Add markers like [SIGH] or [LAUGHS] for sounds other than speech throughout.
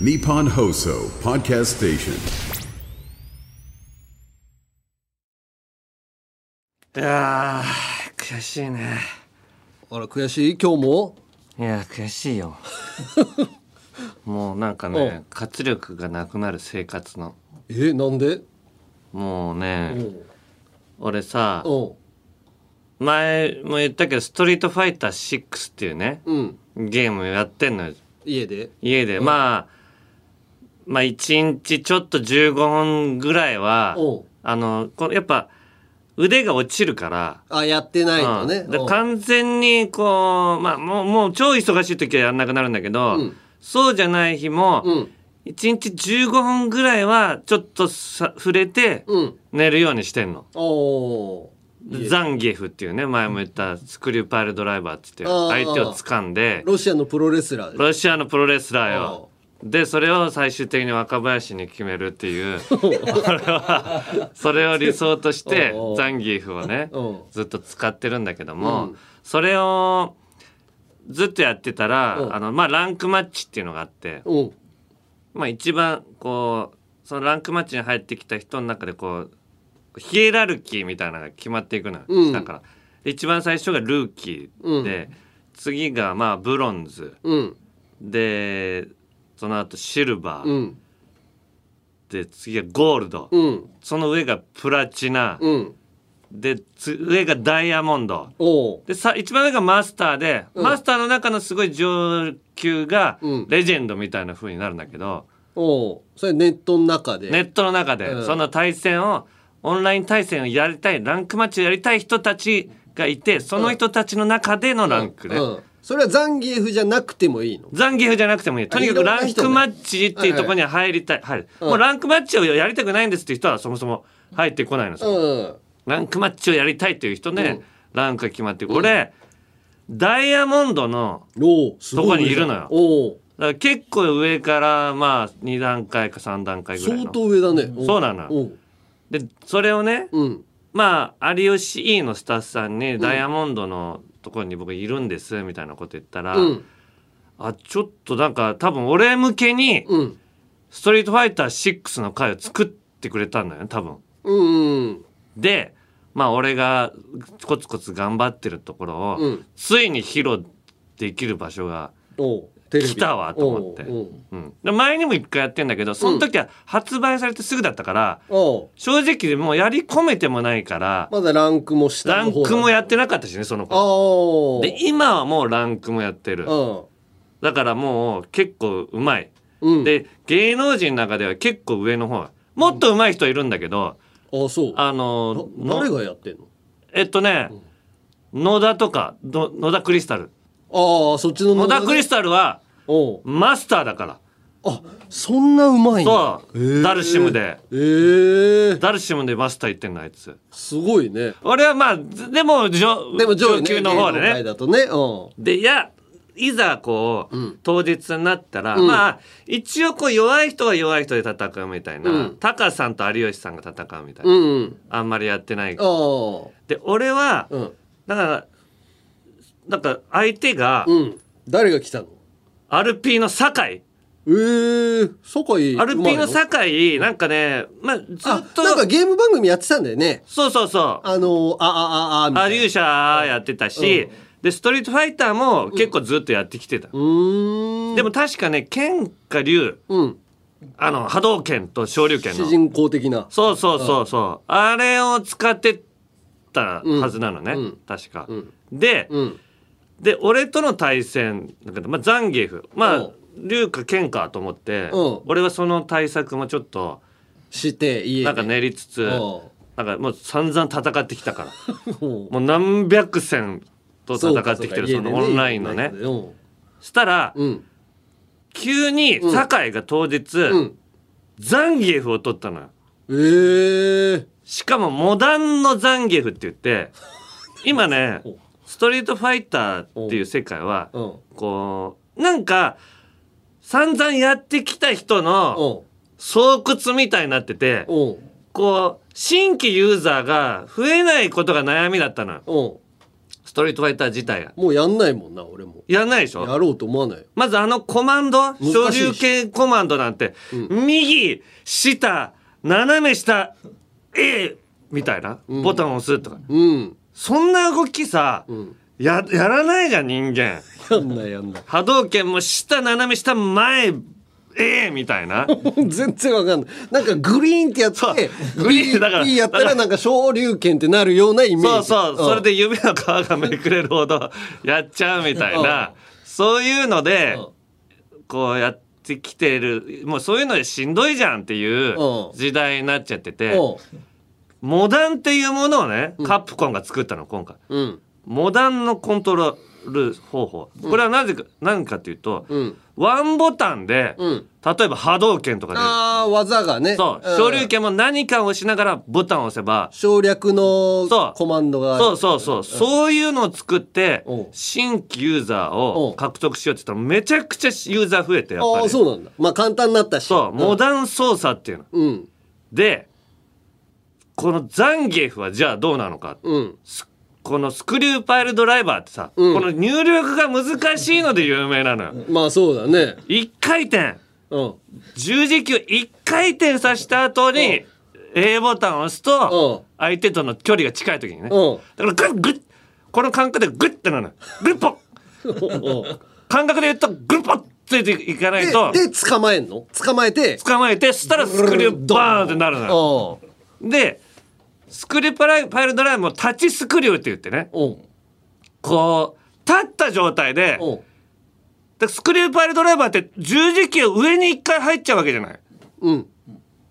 Nippon Hoso Podcast Station. いやー悔しいね。あら悔しい？今日も？いや悔しいよ。[LAUGHS] もうなんかね活力がなくなる生活の。えなんで？もうねうん。俺さうん。前も言ったけど「ストリートファイター6」っていうねうん。ゲームやってんのよ。家で？家で、まあまあ1日ちょっと15分ぐらいはう。んあのこうやっぱ腕が落ちるから。あやってないのね。うん。完全にこうまあもうもう超忙しい時はやんなくなるんだけど、うん。そうじゃない日も、うん。1日15分ぐらいはちょっとさ触れてうん。寝るようにしてんの。おーザンギエフっていうね前も言ったスクリューパイルドライバーっつって相手を掴んでロシアのプロレスラー。でロシアのプロレスラーよ。でそれを最終的に若林に決めるっていう俺はそれを理想として [LAUGHS] ザンギエフをねうん。ずっと使ってるんだけども、うん。それをずっとやってたら、うん。あのまあランクマッチっていうのがあって、うん。まあ一番こうそのランクマッチに入ってきた人の中でこうヒエラルキーみたいなのが決まっていくのよ、うん。だから。で一番最初がルーキーで、次がまあブロンズうん。でその後シルバー、うん。で次がゴールド、うん。その上がプラチナ、うん。でつ上がダイヤモンド。でさ一番上がマスターで、うん。マスターの中のすごい上級がうん。レジェンドみたいな風になるんだけど、おう。それネットの中で。ネットの中で、うん。その対戦をオンライン対戦をやりたいランクマッチをやりたい人たちがいてその人たちの中でのランクで、うんそれはザンギエフじゃなくてもいいの？ザンギエフじゃなくてもいい。とにかくランクマッチっていうところには入りたい、はいうんもうランクマッチをやりたくないんですっていう人はそもそも入ってこないのさ、うんランクマッチをやりたいっていう人で、うん。ランクが決まってる俺、ダイヤモンドのおうすごそこにいるのよ。おうだから結構上からまあ2段階か3段階ぐらい相の当上だね。そうなの。でそれをねうん。まあ有吉 E のスタッフさんにダイヤモンドのところに僕いるんですみたいなこと言ったら、うん。あちょっとなんか多分俺向けにうん。ストリートファイター6の回を作ってくれたんだよね多分。うんでまあ俺がコツコツ頑張ってるところを、うん。ついに披露できる場所が来たわと思って、おうう。ん、で前にも一回やってんだけどその時は発売されてすぐだったから、正直もうやり込めてもないからまだランクも下ランクもやってなかったしねそのあ子。あ。で今はもうランクもやってる。うん。だからもう結構うまい、うん。で芸能人の中では結構上の方。もっと上手い人いるんだけどあそう。あのな誰のがやってんの？えっとね、野田とかの野田クリスタルああそっちの野田クリスタルはマスターだから。あそんなうまいそう、ダルシムで。ええダルシムでマスター行ってんのあいつ。すごいね。俺はまあずでも上でも上級の方でね。だとね。うん。でいやいざこう、うん。当日になったら、うん。まあ一応こう弱い人は弱い人で戦うみたいな、うん。タカさんと有吉さんが戦うみたいな、うんあんまりやってない。で俺は、うん。だからなんか相手が、うん。誰が来たの？アルピーの酒井。ええ酒井アルピーの井酒井なんかねまあずっあとなんかゲーム番組やってたんだよね。そうそうそう。あのああああみたいな。アリューシャやってたし、でストリートファイターも結構ずっとやってきてた、うーん。でも確かね剣か竜うん。あの波動拳と昇竜拳の。主人公的な。そうそうそうそう。あれを使ってたはずなのね、確か、うん。で、うんで俺との対戦だけど、まあ、ザンギエフ。まあうん。竜か剣かと思って、うん。俺はその対策もちょっとしてなんか練りつつ、うん。なんかもう散々戦ってきたから。[LAUGHS] うん。もう何百戦と戦ってきてるそのオンラインのね。したら、うん。急に酒井が当日、うん。ザンギエフを取ったのよ。ええしかもモダンのザンギエフって言って今ね [LAUGHS] おストリートファイターっていう世界はうん。こうなんか散々やってきた人のうん。巣窟みたいになっててうん。こう新規ユーザーが増えないことが悩みだったのストリートファイター自体が。もうやんないもんな俺も。やんないでしょ？やろうと思わない。よまずあのコマンド？昇竜系コマンドなんて、右下斜め下 A みたいなボタンを押すとか、うんそんな動きさ、ややらないじゃん人間。やんないやんない。波動拳も下斜め下前 A みたいな。[LAUGHS] 全然わかんない。なんかグリーンってやってグリーンだから B やったらなんか昇竜拳ってなるようなイメージ。そうそう、それん。で指の皮がめくれるほどやっちゃうみたいな、そういうので、こうやってきてる。もうそういうのでしんどいじゃんっていううん。時代になっちゃってて、うんモダンっていうものをね、カプコンが作ったの今回。うん。モダンのコントロール方法。これはなぜか、何かっていうと、うん。ワンボタンで、うん。例えば波動拳とかで、ああ技がね。そう、ん。昇竜拳も何かを押しながらボタンを押せば、省略のそう。コマンドがそうそうそう、そういうのを作ってう。ん、新規ユーザーうんを獲得しようって言ったら、めちゃくちゃユーザー増えて、やっぱああり。そうなんだ。まあ簡単になったし。そう、モダン操作っていうの。うん。で、このザンギエフはじゃあどうなのか。うん。このスクリューパイルドライバーってさ、うん。この入力が難しいので有名なのよ。まあそうだね。一回転、うん。十字キュー一回転させた後に、A ボタンを押すと、相手との距離が近い時にね。うん。だからグッグッこの感覚でグッてなるのよ。グッポッ感覚で言うとグッポッついていかないと、でで捕まえんの？捕まえて。捕まえて、そしたらスクリューバーンってなるのよ。うん。で、スクリューパライパイルドライブもタッチスクリューって言ってね、う。んこう、立った状態で、う。んでスクリューパイルドライバーって十字キー上に一回入っちゃうわけじゃない。うん。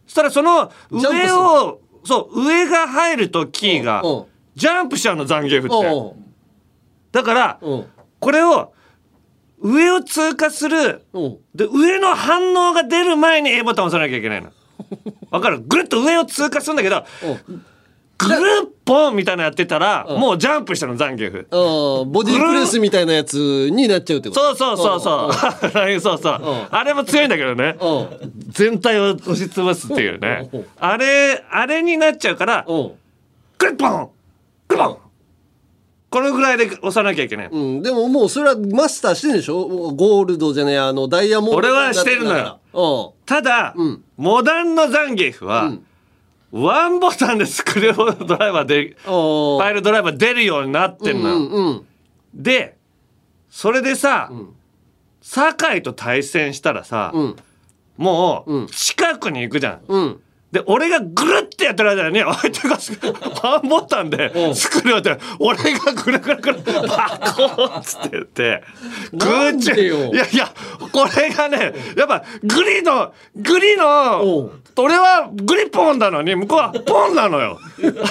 そしたらその上を、そう、上が入るとキーがジャンプしちゃうの、残ゲーフって。う。んだから、う。んこれを、上を通過する、う。んで、上の反応が出る前に A ボタンを押さなきゃいけないの。わかる？ぐるっと上を通過するんだけど、ぐるっぽんみたいなのやってたら、もうジャンプしたの、ザンギエフ。うん。ボディープレスみたいなやつになっちゃうってこと？そうそうそうそう。[LAUGHS] そうそう。あれも強いんだけどね。うん。全体を押しつぶすっていうね。うん。あれ、あれになっちゃうから、うん。グッポングッポン。このぐらいで押さなきゃいけない。うん、でももうそれはマスターしてるんでしょ？ゴールドじゃねえあのダイヤモンド俺はしてるのよ。よただ、ん。モダンのザンギエフは、んワンボタンでスクリュードライバーで、うんファイルドライバー出るようになってんのよ。うんうんで、それでさ、酒井と対戦したらさ、うん。もう、うん。近くに行くじゃん。うんで、俺がぐるってやってる間に、[LAUGHS] 相手がスワンボタンでスクリューって、俺がぐるぐるぐる、バコーンっつって言って、なんでよ。いやいや、これがね、やっぱグリの、グリの俺はグリポンなのに、向こうはポンなのよ。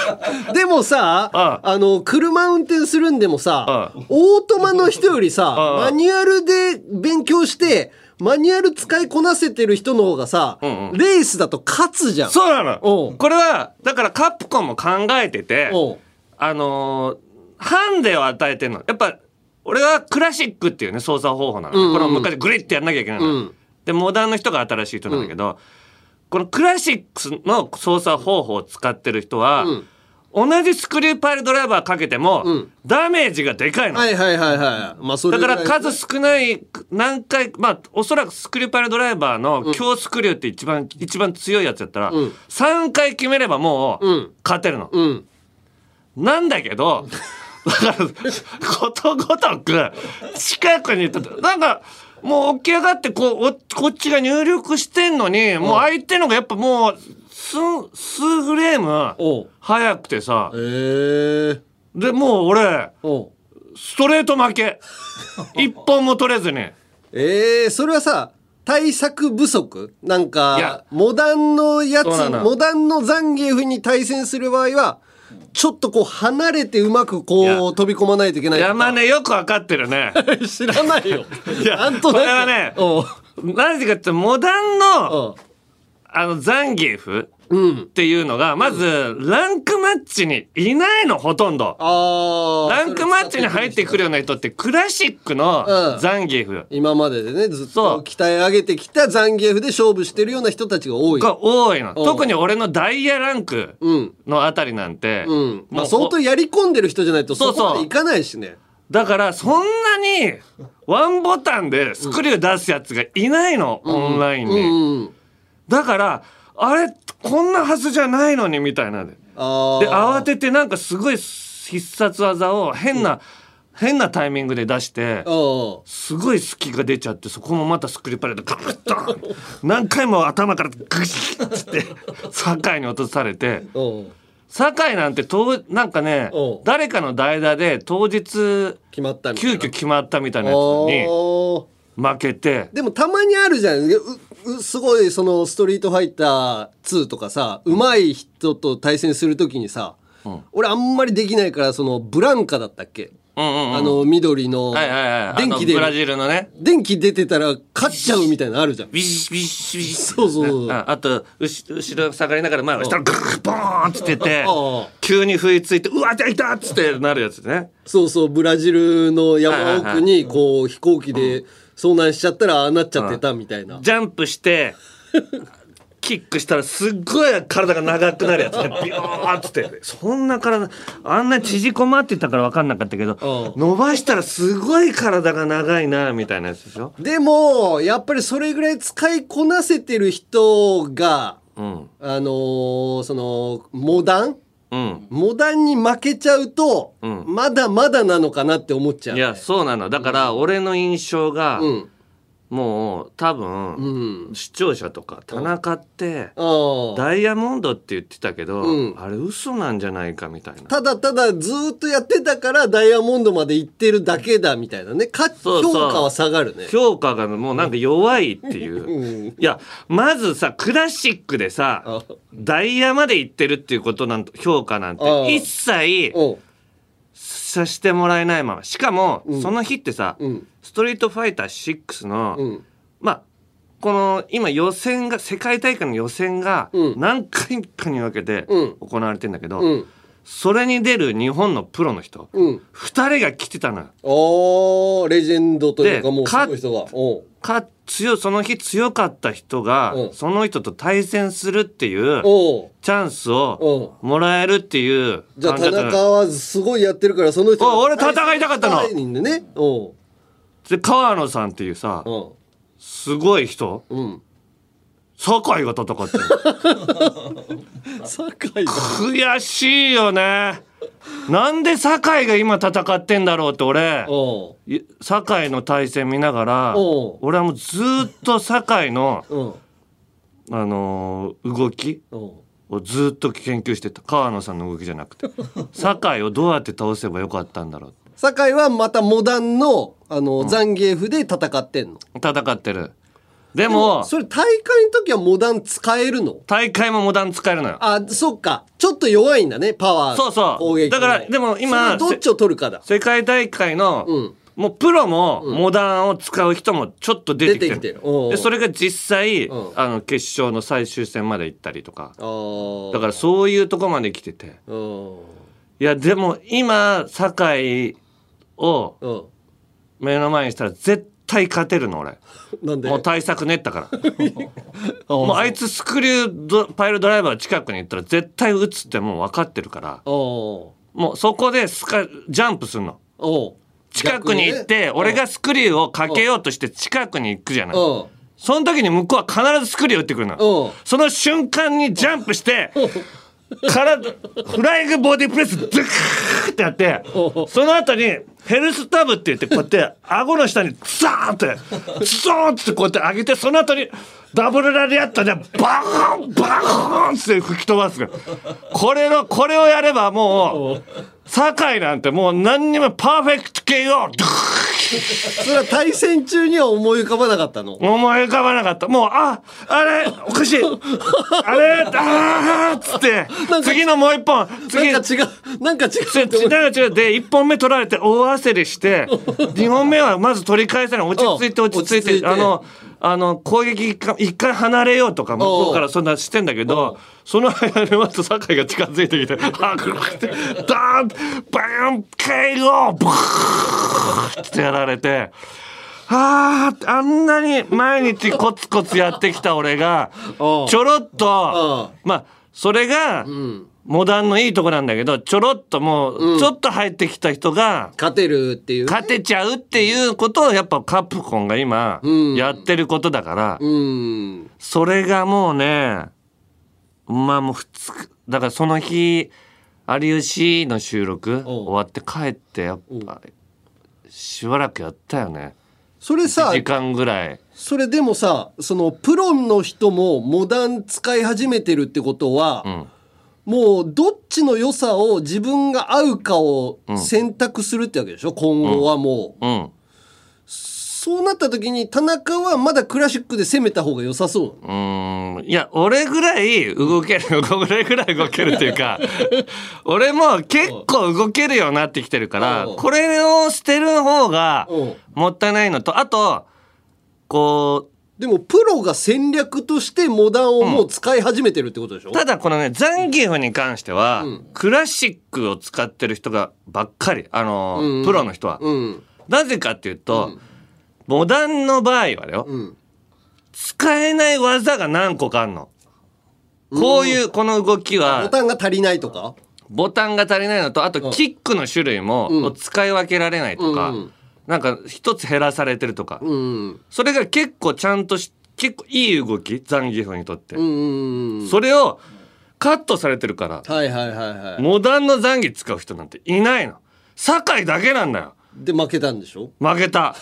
[LAUGHS] でもさああ。の車運転するんでもさうオートマの人よりさうんマニュアルで勉強してマニュアル使いこなせてる人の方がさんうんレースだと勝つじゃんそうなの。これは、だからカプコンも考えてて、あのーハンデを与えてんの。やっぱ、俺はクラシックっていうね、操作方法なの。うんうんこれを昔グリッてやんなきゃいけないの。うんで、モダンの人が新しい人なんだけど、このクラシックの操作方法を使ってる人は、うん同じスクリューパイルドライバーかけても、うん。ダメージがでかいの。はいはいはいはい。まあそれだから数少ない、何回、まあ、おそらくスクリューパイルドライバーの強スクリューって一番、一番強いやつやったら、うん。3回決めればもううん、勝てるの。うん。なんだけど、[LAUGHS] だから、ことごとく、近くにいたなんか、もう起き上がってこう、おこっちが入力してんのに、もう相手のがやっぱもう、数、数フレーム、早くてさ。え、え。で、もう俺、ストレート負け。[LAUGHS] 一本も取れずに。えー、それはさ対策不足？なんかモダンのやつモダンのザンギエフに対戦する場合はちょっとこう離れてうまくこう飛び込まないといけない山根よくわかってるね。[LAUGHS] 知らないよ。いやなんとなく。これはねなぜかってモダンの、あの、ザンギエフうんっていうのが、まず、ランクマッチにいないの、ほとんど。ランクマッチに入ってくるような人って、クラシックのうん。ザンギエフ。今まででねずっそうと鍛え上げてきたザンギエフで勝負してるような人たちが多い。が多いの。うん。特に俺のダイヤランクうん。のあたりなんて、うん。まあ相当やり込んでる人じゃないとそそう。そうこまでいかないしね。だからそんなにワンボタンでスクリュー出すやつがいないの、オンラインに、うん。だからあれこんなはずじゃないのにみたいなであであ慌ててなんかすごい必殺技を変な、変なタイミングで出してあすごい隙が出ちゃってそこもまたスクリューパレードガッと何回も頭からグシッって酒井に落とされて酒井なんて当なんかねうん。誰かの代打で当日急遽決まったみたいなやつに負けて。でもたまにあるじゃん。ううすごいそのストリートファイター2とかさ上手い人と対戦するときにさ、俺あんまりできないからそのブランカだったっけ、うんうんうん。あの緑のはいはいはい電気でブラジルのね。電気出てたら勝っちゃうみたいなのあるじゃん。ビシビシビシそうそうそう。ああと後後ろ下がりながら前を下らグーボーンってって [LAUGHS] 急に不意ついてうわ痛い痛いっつってなるやつね。そうそうブラジルの山奥にこう飛行機で遭難しちゃったらああなっちゃってたみたいな。ジャンプして [LAUGHS] キックしたらすっごい体が長くなるやつねビヨーンっつって。そんな体あんな縮こまってたから分かんなかったけどうん。伸ばしたらすごい体が長いなみたいなやつでしょ？でもやっぱりそれぐらい使いこなせてる人がうん。あのーそのモダンうん。モダンに負けちゃうと、うん。まだまだなのかなって思っちゃう、いやそうなの。だから俺の印象がうんもう多分うん。視聴者とか田中ってダイヤモンドって言ってたけど、うん。あれ嘘なんじゃないかみたいな。ただただずーっとやってたからダイヤモンドまで行ってるだけだみたいなね。か評価は下がるね。評価がもうなんか弱いっていう。うん。いや、まずさ、クラシックでさあ、ダイヤまで行ってるっていうことなん評価なんて一切うんさしてもらえないまま。しかも、ん。その日ってさ、うん。ストリートファイター6の、うん。まあ、この今予選が、世界大会の予選がうん。何回かに分けてうん。行われてんだけど、うん。それに出る日本のプロの人、うん。二人が来てたのよ。レジェンドというかでもうすごい人が。おうか強その日強かった人が、うん。その人と対戦するっていうチャンスをもらえるっていうじゃあ田中はすごいやってるからその人お俺戦いたかったの。でね。川野さんっていうさうん。すごい人。うん。酒井が戦ってる。[LAUGHS] 悔しいよねなんで酒井が今戦ってんだろうって俺。酒井の対戦見ながら俺はもうずーっと酒井の、うん。あのー動きをずっと研究してた。川野さんの動きじゃなくて。[LAUGHS] 酒井をどうやって倒せばよかったんだろう。酒井はまたモダンのあの、ザンギエフで戦ってんの？戦ってるでもそれ大会の時はモダン使えるの？大会もモダン使えるのよ。あそっか。ちょっと弱いんだねパワーそうそう。攻撃だからでも今どっちを取るかだ。世界大会の、うん。もうプロもモダンを使う人もちょっと出てきてる。出てきてる。おうおう。でそれが実際、うん。あの決勝の最終戦まで行ったりとか。だからそういうとこまで来てて。うん。いやでも今酒井をうん。目の前にしたら絶対勝てるの俺。なんで？もう対策練ったから。[LAUGHS] もうあいつスクリュードパイルドライバー近くに行ったら絶対撃つってもう分かってるから。おもうそこでスカジャンプするの。近くに行って俺がスクリューをかけようとして近くに行くじゃない。うん。その時に向こうは必ずスクリュー打ってくるの。うん。その瞬間にジャンプして [LAUGHS] 体フライングボディプレスドゥクーってやってその後にヘルスタブって言ってこうやって顎の下にザーンってズドーンってこうやって上げてその後にダブルラリアットでバーンバーンって吹き飛ばすこれのこれをやればもう酒井なんてもう何にもパーフェクト KO ドゥーそれは対戦中には思い浮かばなかったの？思い浮かばなかった。もう、あ、あれ、おかしい。[LAUGHS] あれ、あーっつって、次のもう一本、次、なんか違うなんか違うつ違う違う。で1本目取られて大焦りして [LAUGHS] 2本目はまず取り返せない。落ち着いて落ち着いて。あのあの攻撃一回一回離れようとか向こうからそんなしてんだけどその間にまた酒井が近づいてきて [LAUGHS] あグッてダーンバーン KO ブーってやられて。あーあんなに毎日コツコツやってきた俺がちょろっとうまあそれがモダンのいいとこなんだけどちょろっともうちょっと入ってきた人が勝てるっていう勝てちゃうっていうことをやっぱカプコンが今ん。やってることだからうん。それがもうねまあもう2日だからその日有吉の収録終わって帰ってやっぱしばらくやったよね。それさ時間ぐらい。それでもさそのプロの人もモダン使い始めてるってことは、んもうどっちの良さを自分が合うかを選択するってわけでしょ、今後はもう、うん。そうなった時に田中はまだクラシックで攻めた方が良さそううーん。いや俺ぐらい動ける [LAUGHS] 俺ぐらい動けるっていうか [LAUGHS] 俺も結構動けるようになってきてるからうん。これを捨てる方がうん。もったいないのとあとこでもプロが戦略としてモダンをもう使い始めてるってことでしょ、うただこのねザンギエフに関してはクラシックを使ってる人がばっかりあのうんプロの人は。うん。なぜかっていうとモダンの場合はようん。使えない技が何個かあんの。こういうこの動きはボタンが足りないとか？ボタンが足りないのとあとキックの種類もうん。使い分けられないとか、うんなんか一つ減らされてるとか、うん。それが結構ちゃんとし結構いい動きザンギエフにとって、それをカットされてるから。はいはいはいはい。モダンのザンギ使う人なんていないの。酒井だけなんだよ。で負けたんでしょ？負けた。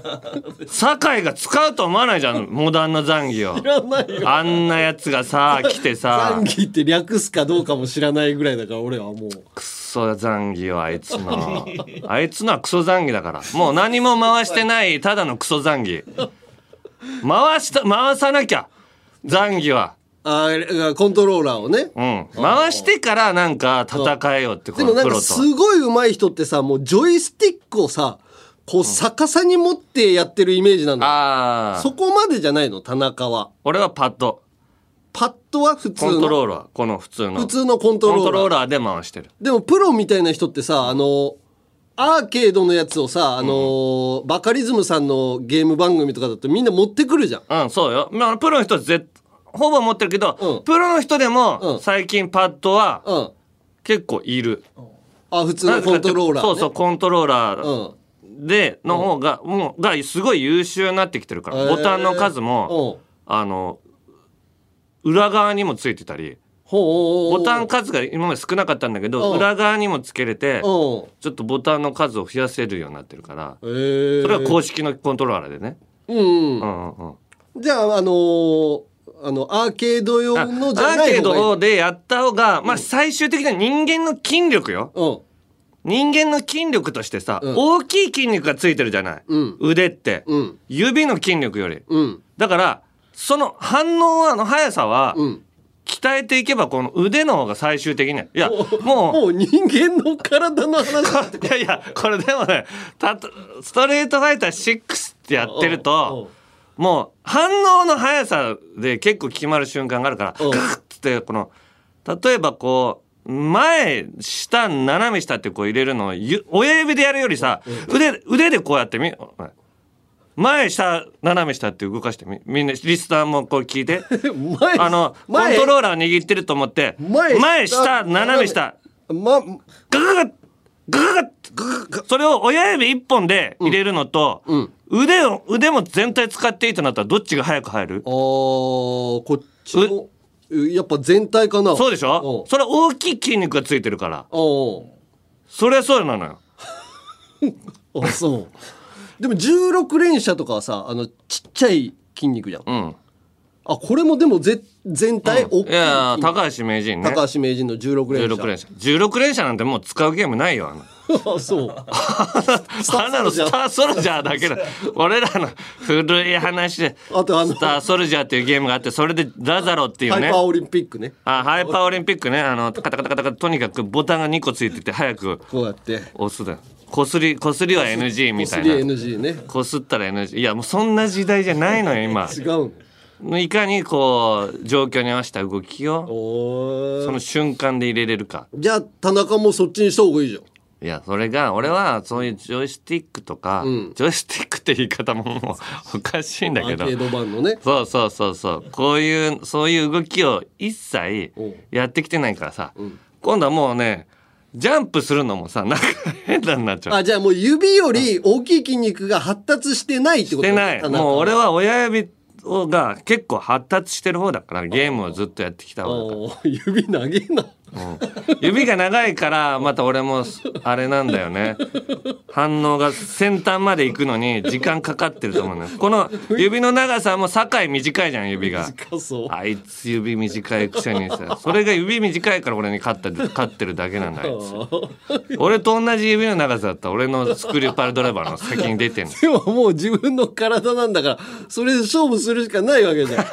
[LAUGHS] 酒井が使うと思わないじゃんモダンのザンギを。知らないよ。あんなやつがさ来てさ。残機って略すかどうかも知らないぐらいだから俺はもう。クソザンギよあいつの。[LAUGHS] あいつのはクソザンギだから。もう何も回してないただのクソザンギ回した回さなきゃザンギは。あーコントローラーをね。うん。回してからなんか戦えよってこでもなんかすごい上手い人ってさもうジョイスティックをさこう逆さに持ってやってるイメージなんだ。ああそこまでじゃないの？田中は。俺はパッドパッドは普通の？コントローラー。この普通の。普通のコントローラー。コントローラーで回してる。でもプロみたいな人ってさあのアーケードのやつをさあの、バカリズムさんのゲーム番組とかだとみんな持ってくるじゃん。うんそうよ、まあ、プロの人は絶ほぼ持ってるけど、うん。プロの人でもうん。最近パッドはうん。結構いる、あ普通のコントローラー、ね、そうそうコントローラー、うん。での方が、もうがすごい優秀になってきてるから、ボタンの数も、うん。あの裏側にもついてたりボタン数が今まで少なかったんだけど、うん。裏側にもつけれて、うん。ちょっとボタンの数を増やせるようになってるから、えー、それは公式のコントローラーでね。うんうん。うんうんうん。じゃああのーあのアーケード用あのじゃアーケーない方がいい。ドでやった方が、まあ最終的には人間の筋力よ。うん。人間の筋力としてさ、うん。大きい筋肉がついてるじゃない。うん。腕って、うん。指の筋力より。うん。だから、その反応の速さは、うん。鍛えていけばこの腕の方が最終的に。いや、もう、もう人間の体の話いや [LAUGHS] いや、これでもね、たとストレートファイター6ってやってると、もう反応の速さで結構決まる瞬間があるから、う。んグッってこの、例えばこう、前、下、斜め下ってこう入れるのをゆ親指でやるよりさ、腕、腕でこうやってみ、前、下、斜め下って動かしてみ、みんな、リスナーもこう聞いて。[LAUGHS] 前あの、コン前トローラー握ってると思って、前前、下、斜め下、まグググッグググッグググッ。それを親指一本で入れるのと、うん。腕を腕も全体使っていいとなったらどっちが早く入る？あーこっちもやっぱ全体かな。そうでしょ？うん。それ大きい筋肉がついてるから。おそりゃそうなのよ。[LAUGHS] あそうでも16連射とかはさあのちっちゃい筋肉じゃん。うん。あこれもでもぜ全体大きい。いや高橋名人ね。高橋名人の16連射16連射16連射なんてもう使うゲームないよあのあそう。あんなのスターソルジャーだけだ。俺らの古い話であとあのスターソルジャーっていうゲームがあってそれでラザロっていうね。ハイパーオリンピックね。あハイパーオリンピックね。あのカタカタカタカタとにかくボタンが2個ついてて早くこうやって。押すだよ。こすりこすりは NG みたいな。こすり NG ね。こすったら NG いやもうそんな時代じゃないのよ今。違うのいかにこう状況に合わせた動きをその瞬間で入れれるか。じゃあ田中もそっちにした方がいいじゃんいやそれが俺はそういうジョイスティックとか、ん。ジョイスティックって言い方ももうおかしいんだけど。アーケード版のね。そうそうそうそう。こういうそういう動きを一切おうやってきてないからさ、今度はもうねジャンプするのもさなんか変なになっちゃう。あじゃあもう指より大きい筋肉が発達してないってこと？してない。もう俺は親指をが結構発達してる方だからゲームをずっとやってきた方だから。おー指投げんな指が長いからまた俺もあれなんだよね。反応が先端まで行くのに時間かかってると思うのよ。この指の長さも境短いじゃん指が。短そう。あいつ指短いくせにさ。それが指短いから俺に勝った勝ってるだけなんだあいつ。俺と同じ指の長さだった。ら俺のスクリューパルドライバーの先に出てんの。でももう自分の体なんだからそれで勝負するしかないわけじゃん。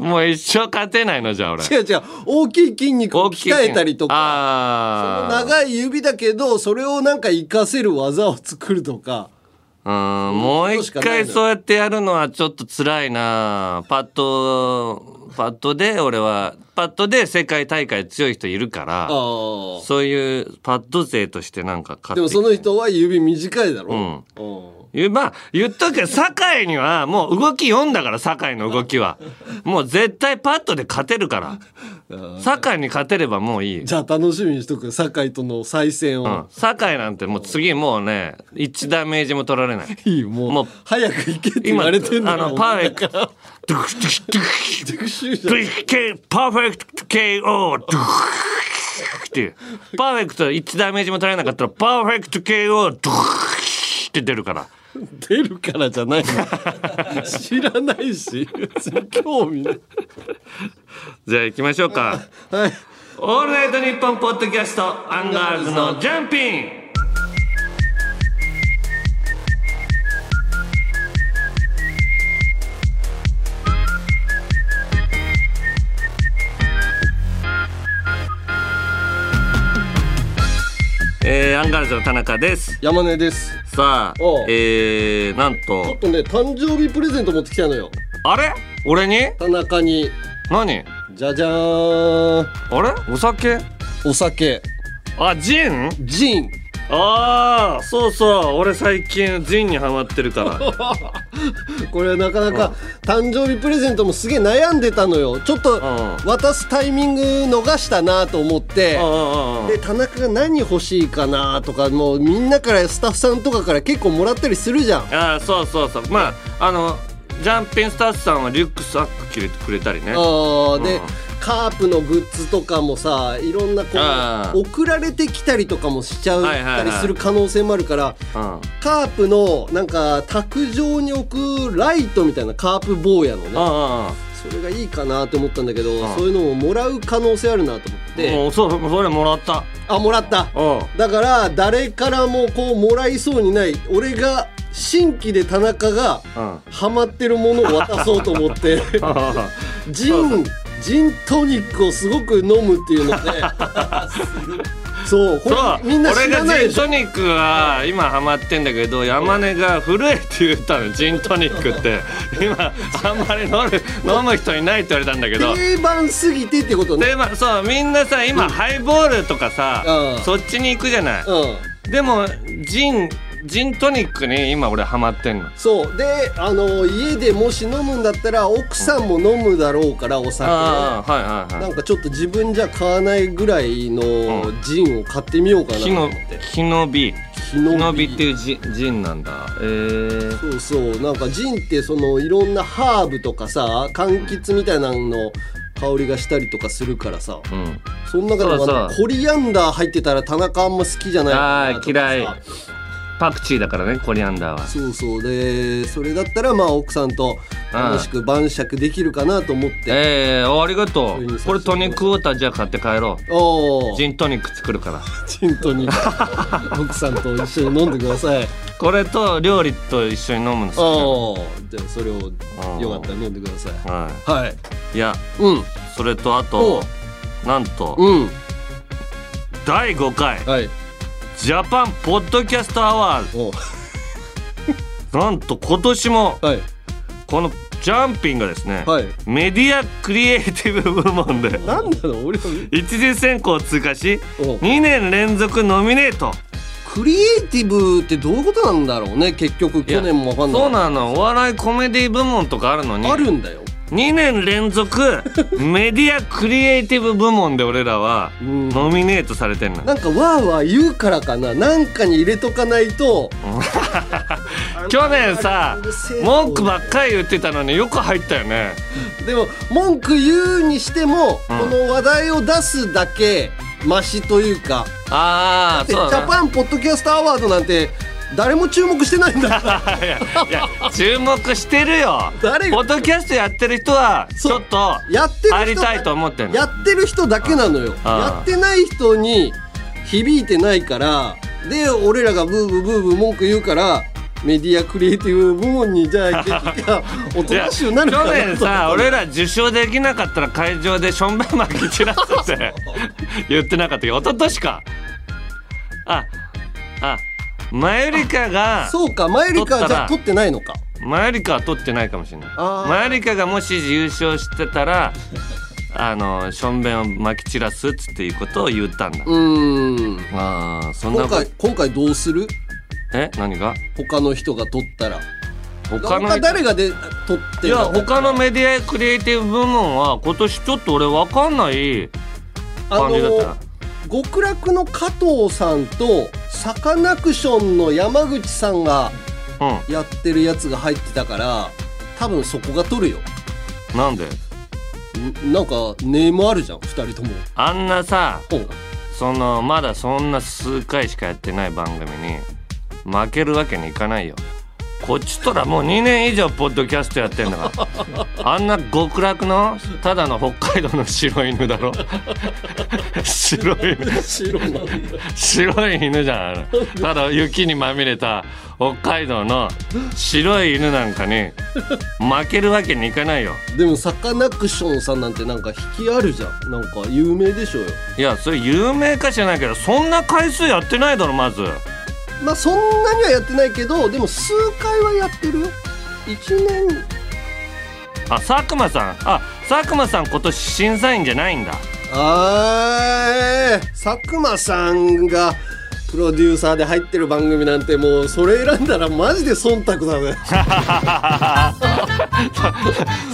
[LAUGHS] もう一生勝てないのじゃあ俺。違う違う。大きい筋肉を鍛えたりとか。ああ長い指だけどそれをなんか活かせる技を作るとか。うん、もう一回そうやってやるのはちょっと辛いな。パッド、パッドで俺は、パッドで世界大会強い人いるから、あそういうパッド勢としてなんかあでも勝ってその人は指短いだろ、ん。うんまあ言っとくけど酒井にはもう動き読んだから酒井の動きは。もう絶対パッドで勝てるから。酒井に勝てればもういい。じゃあ楽しみにしとく酒井との再戦を、うん。酒井なんてもう次もうね1ダメージも取られない。いいもうもう早く行けって言今われてんだあのパーフェクト。ドゥクドゥクドゥク復習じゃん。ビッケパーフェクト KO ドゥー。っていう。パーフェクト1ダメージも取れなかったらパーフェクト KO ドゥーって出るから [LAUGHS] 出るからじゃないの。[LAUGHS] 知らないし。別に興味ない。じゃあ行きましょうか。はい「オールナイトニッポン」ポッドキャストアンガールズのジャンピンえー、アンガールズの田中です。山根です。さあおう。えー、なんちょっととね誕生日プレゼント持ってきたのよ。あれ？俺に？田中に。何？じゃじゃーん。あれ？お酒？お酒。あジン？ジンああそうそう俺最近ジンにハマってるから。[LAUGHS] これはなかなか誕生日プレゼントもすげえ悩んでたのよ。ちょっとん。渡すタイミング逃したなと思って。で田中が何欲しいかなとかもうみんなからスタッフさんとかから結構もらったりするじゃん。ああそうそうそう。まああのジャンピンスタッフさんはリュックサック着れてくれたりね。あーで、うん。カープのグッズとかもさいろんなこう送られてきたりとかもしちゃうはいはいはい。たりする可能性もあるから、うん。カープのなんか卓上に置くライトみたいなカープ坊やのねそれがいいかなと思ったんだけど、ん。そういうのをもらう可能性あるなと思って、もうそうそれもらった。あもらった。うん。だから誰からもこうもらいそうにない俺が新規で田中がうん。ハマってるものを渡そうと思って [LAUGHS] ジンジントニックをすごく飲むっていうのでそうこれみんな知俺がらないでしょ？ジントニックは今ハマってんだけど山根が古いって言ったのジントニックって。[LAUGHS] 今あんまり飲む飲む人いないって言われたんだけど。定番すぎてってことね。でまあそうみんなさ今、ハイボールとかさ、うん。そっちに行くじゃない、うん。でもジンジントニックに今俺ハマってんの。そう。であの家でもし飲むんだったら奥さんも飲むだろうからお酒。ああはいはいはい。なんかちょっと自分じゃ買わないぐらいのうジンを買ってみようかなと思って。木の実木の実木の実っていうジジンなんだ。えー、そうそう。なんかジンってそのいろんなハーブとかさ柑橘みたいなのの香りがしたりとかするからさ。うん。その中でもコリアンダー入ってたら田中あんま好きじゃないかなとかさ。嫌いパクチーだからねコリアンダーは。そうそう。でそれだったらまあ奥さんと楽しく晩酌できるかなと思って。えー、ありがとそうこれトニックウォーターじゃあ買って帰ろう。おおジントニック作るから。ジントニック。[LAUGHS] 奥さんと一緒に飲んでください。これと料理と一緒に飲むんですよ、おおじゃあそれをよかったら飲んでください。ははい。いいやうん。それとあとなんとうん。第5回。はいジャパンポッドキャストアワーおドなんと今年もはい。このジャンピンがですね、はい。メディアクリエイティブ部門で。なんなの？俺は一次選考を通過しお2年連続ノミネート。クリエイティブってどういうことなんだろうね結局。去年もわかんない。そうなの。お笑いコメディ部門とかあるのに。あるんだよ2年連続 [LAUGHS] メディアクリエイティブ部門で俺らはん。ノミネートされてんの。なんかわーわー言うからかな。なんかに入れとかないと。[LAUGHS] 去年さ文句ばっかり言ってたのによく入ったよね。でも文句言うにしても、うん。この話題を出すだけマシというか。ああそうだな。ャパンポッドキャストアワードなんて誰も注目してないんだ。[LAUGHS] いやいや注目してるよ。誰が？ポッドキャストやってる人はちょっとやってる人入りたいと思ってやってる人だけなのよ。やってない人に響いてないからで俺らがブーブーブーブー文句言うからメディアクリエイティブ部門にじゃあ結局 [LAUGHS] おとなしゅうなるかな去年さ俺ら受賞できなかったら会場でしょんべん巻き散らすって言ってなかったけ？[LAUGHS] ど一昨年か。ああマユリカがそうか。前よりかはじゃあ取ってないのか。マユリカは取ってないかもしれない。あー。マユリカがもし優勝してたらあのしょんべんを巻き散らすっつっていうことを言ったんだ、うーん。ああそんな今回今回どうする？え？何が？他の人が取ったら。他の他誰がで取っていや他のメディアクリエイティブ部門は今年ちょっと俺分かんないあ感じだったの極楽の加藤さんとサカナクションの山口さんがうやってるやつが入ってたから多分そこが取るよ。んなんで？んなんかネームあるじゃん2人とも。あんなさそのまだそんな数回しかやってない番組に負けるわけにいかないよこっちとらもう2年以上ポッドキャストやってんだから。[LAUGHS] あんな極楽のただの北海道の白い犬だろ。白い犬。白い犬じゃん。ただ雪にまみれた北海道の白い犬なんかに負けるわけにいかないよ。でもサカナクションさんなんてなんか引きあるじゃん。なんか有名でしょうよ。いやそれ有名か知らないけどそんな回数やってないだろまずまあそんなにはやってないけどでも数回はやってる？よ1年。あ佐久間さん。あ佐久間さん今年審査員じゃないんだ。あー佐久間さんがプロデューサーで入ってる番組なんてもうそれ選んだらマジで忖度だね [LAUGHS]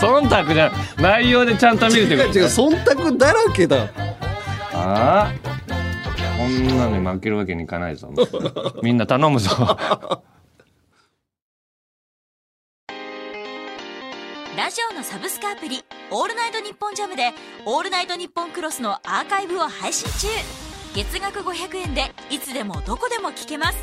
忖度じゃん内容でちゃんと見るって違う違う忖度だらけだ。ああこんなに負けるわけにいかないぞ。みんな頼むぞ。[LAUGHS] ラジオのサブスクアプリ「オールナイトニッポンジャムで「オールナイトニッポンクロス」のアーカイブを配信中。月額500円でいつでもどこでも聞けます。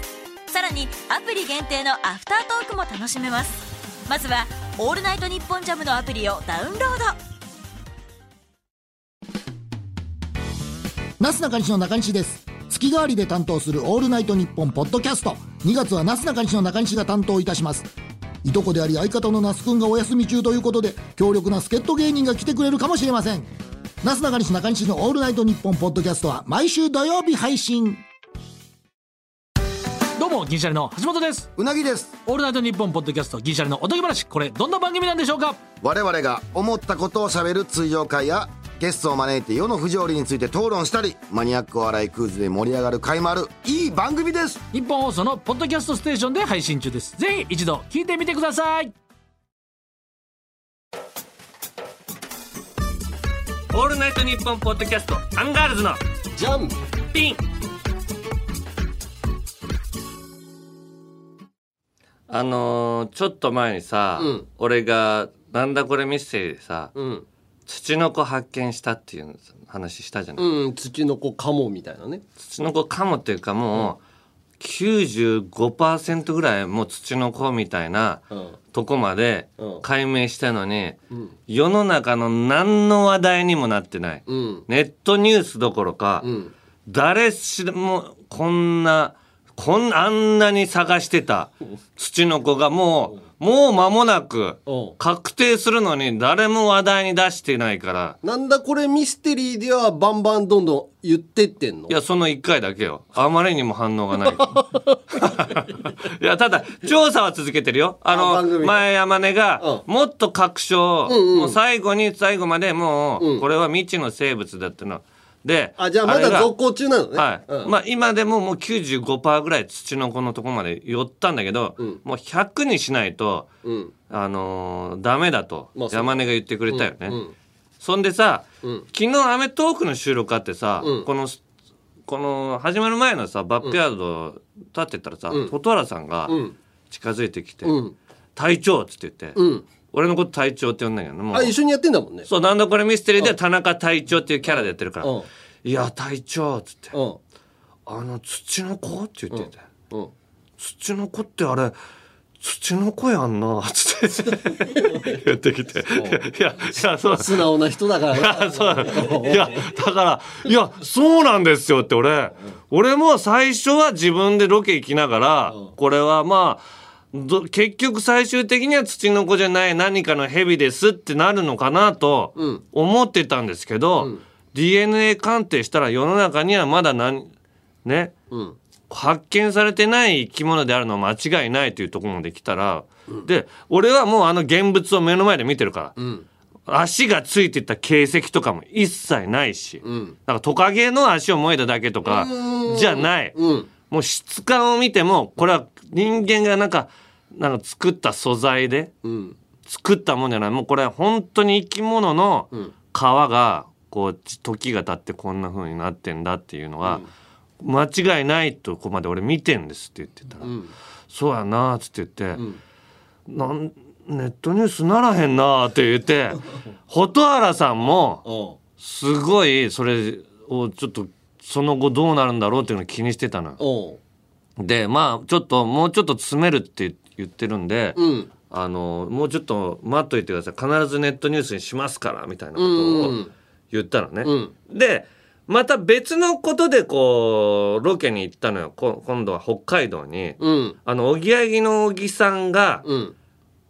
さらにアプリ限定のアフタートークも楽しめます。まずは「オールナイトニッポンジャムのアプリをダウンロード。なすなかにしの中西です。月替わりで担当するオールナイトニッポンポッドキャスト。2月はなすなかにしの中西が担当いたします。いとこであり相方の那須くんがお休み中ということで強力な助っ人芸人が来てくれるかもしれません。なすなかにし中西のオールナイトニッポンポッドキャストは毎週土曜日配信。どうも銀シャリの橋本です。うなぎです。オールナイトニッポンポッドキャスト銀シャリのおとぎ話。これどんな番組なんでしょうか？我々が思ったことをしゃべる通常会やゲストを招いて世の不条理について討論したりマニアックお笑いクイズで盛り上がる回もあるいい番組です。ニッポン放送のポッドキャストステーションで配信中です。ぜひ一度聞いてみてください。オールナイトニッポンポッドキャストアンガールズのじゃんピン。あのーちょっと前にさ、うん。俺が「なんだこれミステリー」でさ、うん土の子発見したっていう話したじゃない、うん土の子カモみたいなね。土の子かもっていうかもう95%ぐらいもう土の子みたいなうん。とこまでうん。解明したのに、ん。世の中の何の話題にもなってない、うん。ネットニュースどころか、うん。誰しもこんなこんあんなに探してた土の子がもうもう間もなくうん。確定するのに誰も話題に出してないから。なんだこれミステリーではバンバンどんどん言ってってんの？いやその1回だけよ。あまりにも反応がない。[LAUGHS] いやただ調査は続けてるよ。あの前山根がうもっと確証、んうん。もう最後に最後までもう、うん。これは未知の生物だってのであじゃあまだ続行中なのね。はい、うん。まあ今でももう95%ぐらい土の子のとこまで寄ったんだけど、ん。もう100にしないと、うん。あのーダメだと山根が言ってくれたよね、うん。そんでさ、うん。昨日『アメトーーク』の収録あってさ、うん。このこの始まる前のさバックヤード立ってたらさ、うん。蛍原さんがうん。近づいてきてうん「隊長」っつって言って、うん俺のこと隊長って呼んだけども。うあ一緒にやってんだもんね。そうなんだこれミステリーで田中隊長っていうキャラでやってるから。うん「いや隊長」っつって。うん「あの土の子?」って言ってて。うん。土の子ってあれ土の子やんなつって。[LAUGHS] 言ってきて。いやいやそう。素直な人だからいやそう。いやだからいやそうなんですよって俺。俺も最初は自分でロケ行きながらこれはまあど結局最終的には土の子じゃない何かの蛇ですってなるのかなとうん。思ってたんですけど、DNA 鑑定したら世の中にはまだ何ねうん。発見されてない生き物であるのは間違いないというところまで来たら、で俺はもうあの現物を目の前で見てるから、ん。足がついてた形跡とかも一切ないし、ん。なんかトカゲの足を燃えただけとかじゃない、うん。もう質感を見てもこれは人間がなんかなんか作った素材でうん。作ったもんじゃない。もうこれは本当に生き物の皮がこう時が経ってこんな風になってんだっていうのは、間違いないとこまで俺見てんですって言ってたら「ん。そうやな」っつって言って、なんネットニュースならへんな」って言って [LAUGHS] 蛍原さんもうん。すごいそれをちょっとその後どうなるんだろうっていうのを気にしてたの。うんでまあちょっともうちょっと詰めるって言ってるんで、うん。あのもうちょっと待っといてください。必ずネットニュースにしますからみたいなこうとをん言ったのね。うん。でまた別のことでこうロケに行ったのよ。こ今度は北海道に。うん。あのおぎやはぎの小木さんがうん。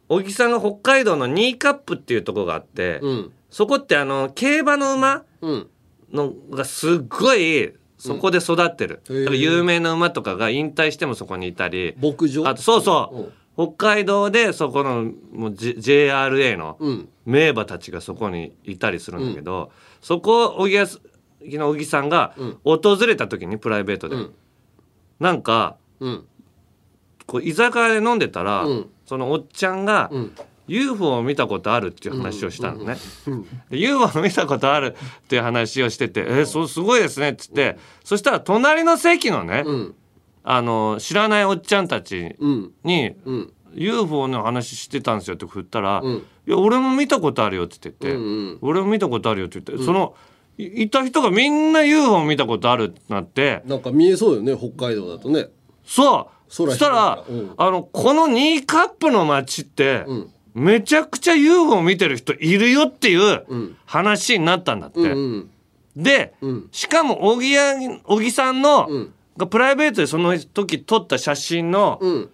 小木さんが北海道のニーカップっていうとこがあって、うん。そこってあの競馬の馬うん。のがすっごいそこで育ってる、うん有名な馬とかが引退してもそこにいたり。牧場？あとそうそう、北海道でそこのもう、J、JRA のうん。名馬たちがそこにいたりするんだけど、そこを小木の小木さんがうん。訪れた時にプライベートで、うん。なんかうん。こう居酒屋で飲んでたら、うん。そのおっちゃんが、うん UFO を見たことあるっていう話をしたのね。うんで UFO を見たことある [LAUGHS] っていう話をしてて「えそうすごいですね」っつってそしたら隣の席のね、うん。あの知らないおっちゃんたちうん。にうん。UFO の話してたんですよって振ったら「うん。いや俺も見たことあるよ」って言ってて、うんうん。俺も見たことあるよ」って言って、そのいいた人がみんな UFO 見たことあるってなってなんか見えそうよね北海道だとね。そう。そ空したら、広いからあのこのニーカップの街って、うんめちゃくちゃ UFO 見てる人いるよっていううん。話になったんだって。うんうん。で、うん。しかも小木や小木さんの、うん。がプライベートでその時撮った写真の、うん。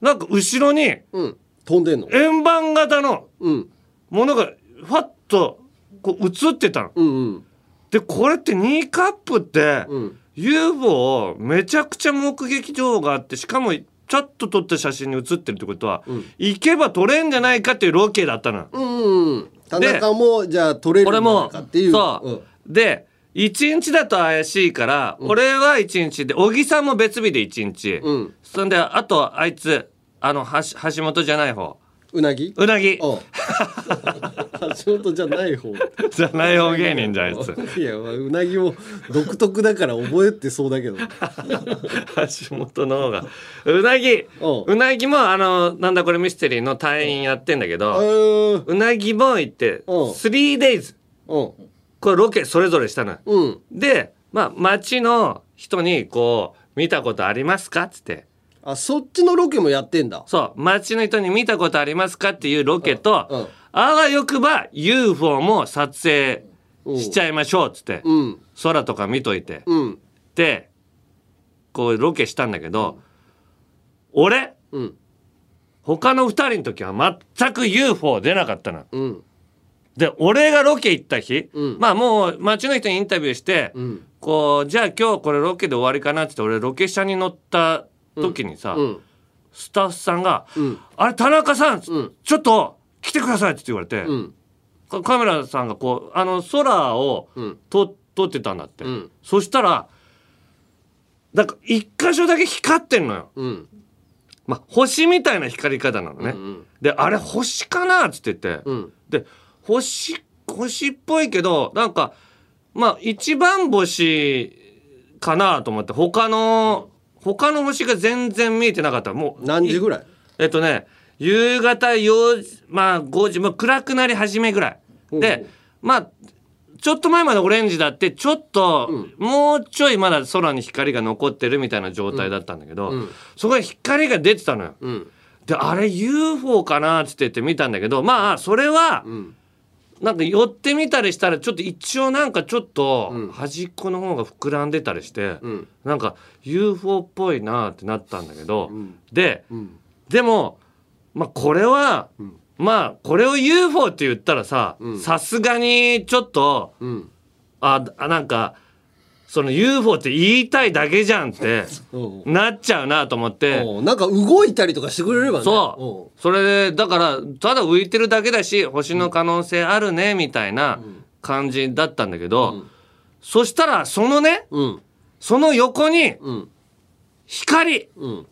なんか後ろにうん。飛んでんの？円盤型のうん。ものがファッとこう映ってたの。うんうん。でこれってニーカップって、うん。UFO めちゃくちゃ目撃情報があってしかもちょっと撮った写真に写ってるってことは、ん。行けば撮れんじゃないかっていうロケだったの。うんうん田中もじゃあ取れるんじゃない俺もかっていう。そう、で1日だと怪しいから、俺は1日で小木さんも別日で1日、うん。うんそんであとあいつあの橋橋本じゃない方うなぎ？うなぎ。う。ん橋本じゃない方。じゃない方芸人じゃんあいつ。いやまあうなぎも独特だから覚えてそうだけど。橋本の方が。うなぎ。う。なぎもあのなんだこれミステリーの隊員やってんだけうどんうなぎも行ってう。ん 3days う。んこれロケそれぞれしたのよ。うん。でまあ町の人にこう見たことありますか？っつってあそっちのロケもやってんだ。そう。町の人に見たことありますかっていうロケと、うん。うん。あわよくば UFO も撮影しちゃいましょうっつって、うん。空とか見といて、うん。でこうロケしたんだけど、俺、うん。他の2人の時は全く UFO 出なかったの。うん。で俺がロケ行った日、うん。まあもう街の人にインタビューして、ん。こうじゃあ今日これロケで終わりかなって言って俺ロケ車に乗った時にさ、うん。スタッフさんが「ん。あれ田中さん、ん。ちょっと来てください」って言われて、うん。カカメラさんがこうあの空を撮ってたんだって、ん。そしたらなんか一箇所だけ光ってんのよ。うん。まあ、星みたいな光り方なのね。んで、あれ星かなっつってて、うん。で、星、星っぽいけど、なんか、まあ、一番星かなと思って、他の、他の星が全然見えてなかった。もう、い何時ぐらい？えっとね、夕方4時、まあ5時、まあ暗くなり始めぐらい。で、まあ、ちょっと前までオレンジだって、ちょっと、もうちょいまだ空に光が残ってるみたいな状態だったんだけど、そこで光が出てたのよ。んで、あれ UFO かなって言って見たんだけど、まあ、それは、なんか寄ってみたりしたら、ちょっと一応なんかちょっと、端っこの方が膨らんでたりして、ん。なんか UFO っぽいなってなったんだけど、で、でも、まあこれは、まあこれを UFO って言ったらさ、さすがにちょっと、あなんか、その UFO って言いたいだけじゃんってうん。なっちゃうなと思って、なんか動いたりとかしてくれればね。そう。それで、だから、ただ浮いてるだけだし、星の可能性あるね、みたいな感じだったんだけど、そしたら、そのね、その横に、ん。光、うん。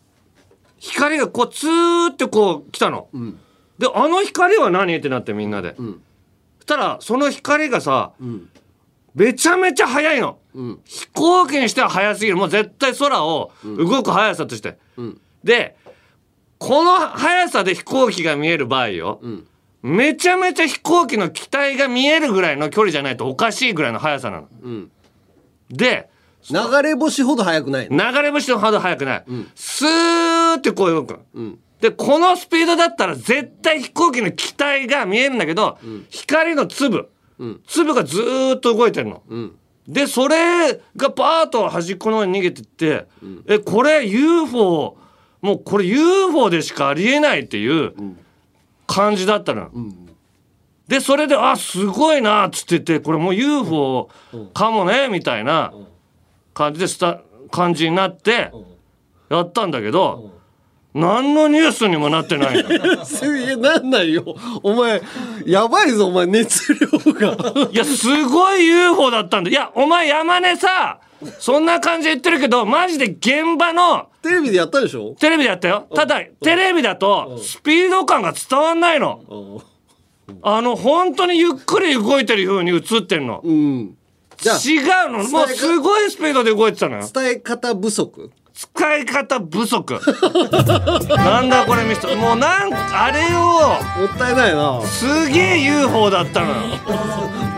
光がこう、ツーってこう来たの。ん。で、あの光は何？ってなってみんなで。ん。そしたら、その光がさ、ん。めちゃめちゃ速いの。ん飛行機にしては速すぎる。もう絶対空を動く速さとして。んで、この速さで飛行機が見える場合よ。めちゃめちゃ飛行機の機体が見えるぐらいの距離じゃないとおかしいぐらいの速さなの。んで、流れ星ほど速くないの？流れ星のほど速くない。スーってこう動く。んで、このスピードだったら絶対飛行機の機体が見えるんだけど、光の粒、粒がずーっと動いてるの。で、それがバーッと端っこの方に逃げてって、え、これ UFO、もうこれ UFO でしかありえないっていう感じだったの。で、それで、あ、すごいな、っつってて、これもう UFO かもね、みたいな感じでスタ、感じになって、やったんだけど、何のニュースにもなってないの？すげえなんないよお前やばいぞお前熱量がいや、すごい UFO だったんだ。いや、お前山根さ、そんな感じで言ってるけど、マジで現場の、テレビでやったでしょ？テレビでやったよ。ただ、テレビだと、スピード感が伝わんないの。あの、本当にゆっくり動いてる風に映ってんの。うん違うの。もうすごいスピードで動いてたのよ。伝え方不足？使い方不足。なんだこれ見せた。もうなんか、あれを、もったいないな。すげえ UFO だったのよ。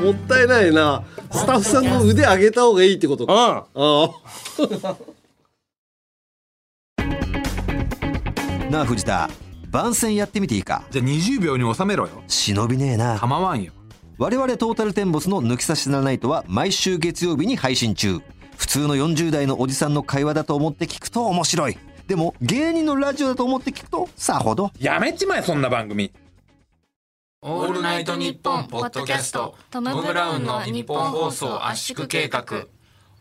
もったいないな。スタッフさんの腕上げた方がいいってことか。うん。ああ。なあ藤田。番宣やってみていいか。じゃあ20秒に収めろよ。忍びねえな。構わんよ。我々トータルテンボスの抜き差しならないとは毎週月曜日に配信中普通の40代のおじさんの会話だと思って聞くと面白い。でも芸人のラジオだと思って聞くとさほど。やめちまえそんな番組。オールナイトニッポンポッドキャスト。トム・ブラウンの日本放送圧縮計画。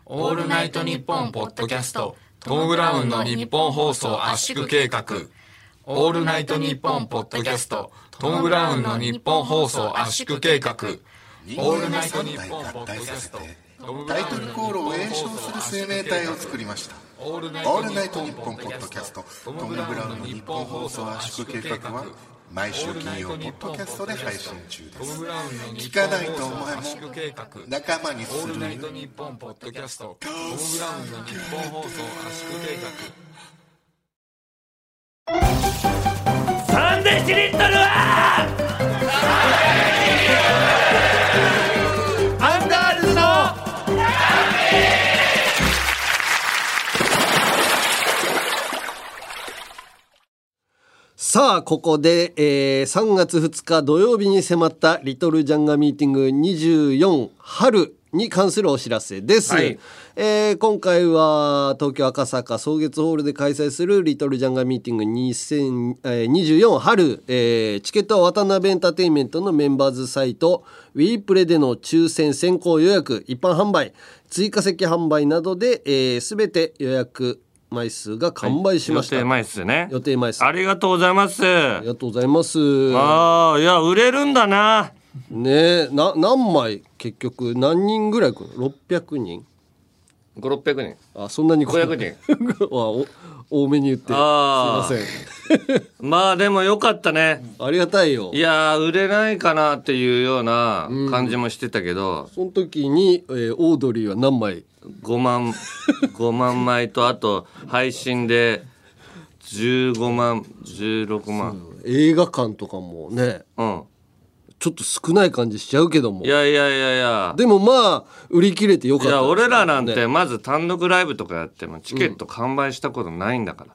オールナイトニッポンポッドキャスト。トム・ブラウンの日本放送圧縮計画。オールナイトニッポンポッドキャスト。トム・ブラウンのニッポン放送圧縮計画。オールナイトニッポンポッドキャストタイトルコールを演唱する生命体を作りました。オールナイトニッポンポッドキャスト。トム・ブラウンのニッポン放送圧縮計画は毎週金曜ポッドキャストで配信中です。聞かないとお前も仲間にする。オールナイトニッポンポッドキャストトム・ブラウンのニッポン放送圧縮計サンデシリットルはさあここで、えー3月2日土曜日に迫ったリトルジャンガミーティング24春に関するお知らせです、はい。えー今回は東京赤坂草月ホールで開催するリトルジャンガミーティング2024春、えーチケットは渡辺エンターテインメントのメンバーズサイトウィープレでの抽選先行予約一般販売追加席販売などで、えー、全て予約枚数が完売しました、予定枚数ね。予定枚数。ありがとうございます。ありがとうございます。ああいや売れるんだな。ねえな何枚？結局何人ぐらい来る？の600人。5600人。あそんなに来ない。500人。[LAUGHS] お多めに言って。すいあーません。[LAUGHS] まあでもよかったね。ありがたいよ。いやー売れないかなっていうような感じもしてたけど、その時に、えーオードリーは何枚？5万 [LAUGHS] 5万枚とあと配信で15万16万。映画館とかもねうん。ちょっと少ない感じしちゃうけども。いやいやいやいや。でもまあ売り切れてよかったいや俺らなんね。てまず単独ライブとかやってもチケット完売したことないんだから、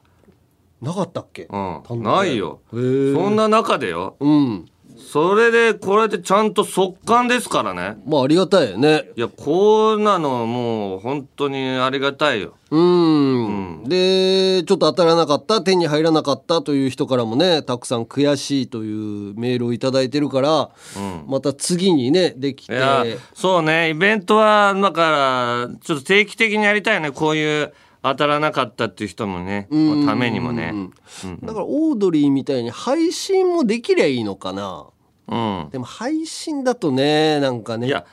なかったっけ？うん、ないよ。へえそんな中でよ。うんそれでこれでちゃんと速乾ですからね。まあありがたいよね。いやこんなのもう本当にありがたいよ。うん。でちょっと当たらなかった手に入らなかったという人からもねたくさん悔しいというメールをいただいてるから、また次にねできて。いやそうね。イベントはだからちょっと定期的にやりたいよね。こういう当たらなかったっていう人もね。うん。ためにもね。だからオードリーみたいに配信もできりゃいいのかなうん。でも配信だとねなんかねいや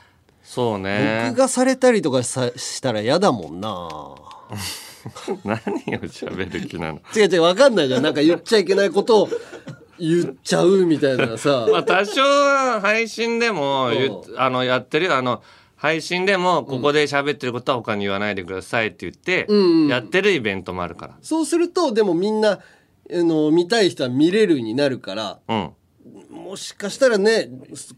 そうね。録画されたりとかさしたら嫌だもんな。[LAUGHS] 何を喋る気なの？違う違う分かんないじゃん。なんか言っちゃいけないことを言っちゃうみたいなさ。[LAUGHS] まあ多少は配信でもあのやってるよあの配信でもここで喋ってることは他に言わないでくださいって言ってうん。やってるイベントもあるから。そうするとでもみんなあの見たい人は見れるになるからうんもしかしたらね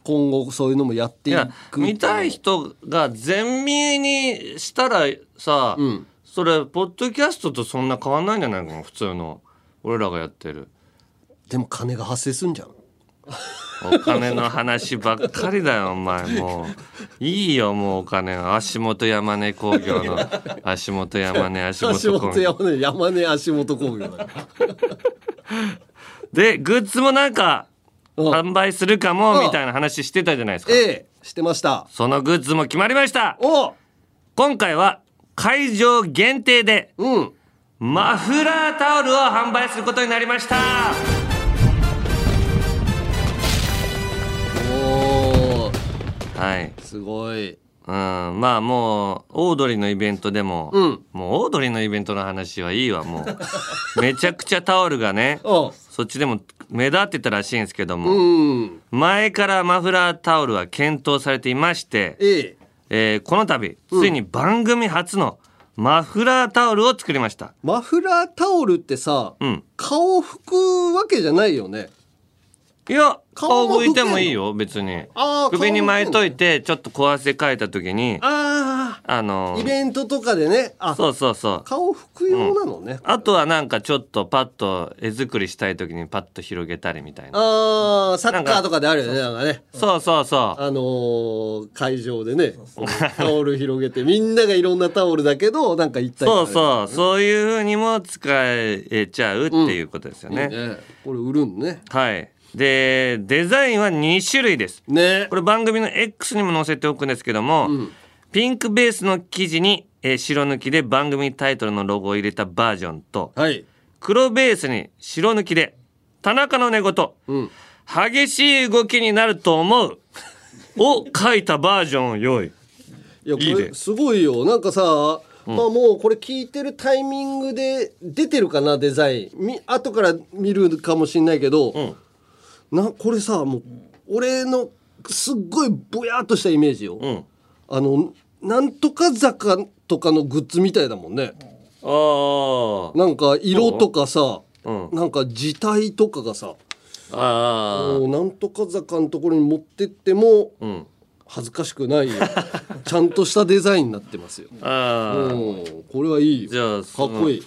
今後そういうのもやっていく見たい人が全見にしたらさ、うん。それポッドキャストとそんな変わんないんじゃないかな普通の。俺らがやってる。でも金が発生すんじゃん。お金の話ばっかりだよお前もう。いいよもうお金。は足元山根工業の。足元山根足足元工業。元山根山根足元工業だでグッズもなんか販売するかもみたいな話してたじゃないですか。ええしてました。そのグッズも決まりました。お今回は会場限定でうん。マフラータオルを販売することになりました。おーはい。すごい。うん、まあもうオードリーのイベントでも、うん。もうオードリーのイベントの話はいいわもう。[LAUGHS] めちゃくちゃタオルがねおそっちでも目立ってたらしいんですけども、うん。前からマフラータオルは検討されていまして、ええ。えーこの度ついに番組初のマフラータオルを作りました。マフラータオルってさうん。顔拭くわけじゃないよねいや顔拭いてもいいよ別に。あー首に巻いとい顔てちょっと小汗かいた時にああのあイベントとかでね。あそうそうそう。顔拭く用なのね、あとはなんかちょっとパッと絵作りしたい時にパッと広げたりみたいな。ああサッカーとかであるよねなんかね。そうそうそう。あのー会場でねタオル広げてみんながいろんなタオルだけどなんか一体そうそう。そういう風にも使えちゃうっていうことですよね,、ね。これ売るんね。はいでデザインは2種類です。ね。これ番組の X にも載せておくんですけども、ピンクベースの生地に、えー白抜きで番組タイトルのロゴを入れたバージョンとはい。黒ベースに白抜きで田中の寝言、うん。激しい動きになると思う。[LAUGHS] を書いたバージョンを用意。いやこれすごいよ。なんかさ、まあもうこれ聞いてるタイミングで出てるかなデザイン。み後から見るかもしんないけど、んなこれさもう俺のすっごいぼやっとしたイメージよ、うん。あのなんとか坂とかのグッズみたいだもんね。ああなんか色とかさ、うん。なんか字体とかがさあもうなんとか坂のところに持ってってもあうん。恥ずかしくないよ。[LAUGHS] ちゃんとしたデザインになってますよ。ああうん。これはいいよ。じゃあかっこいい。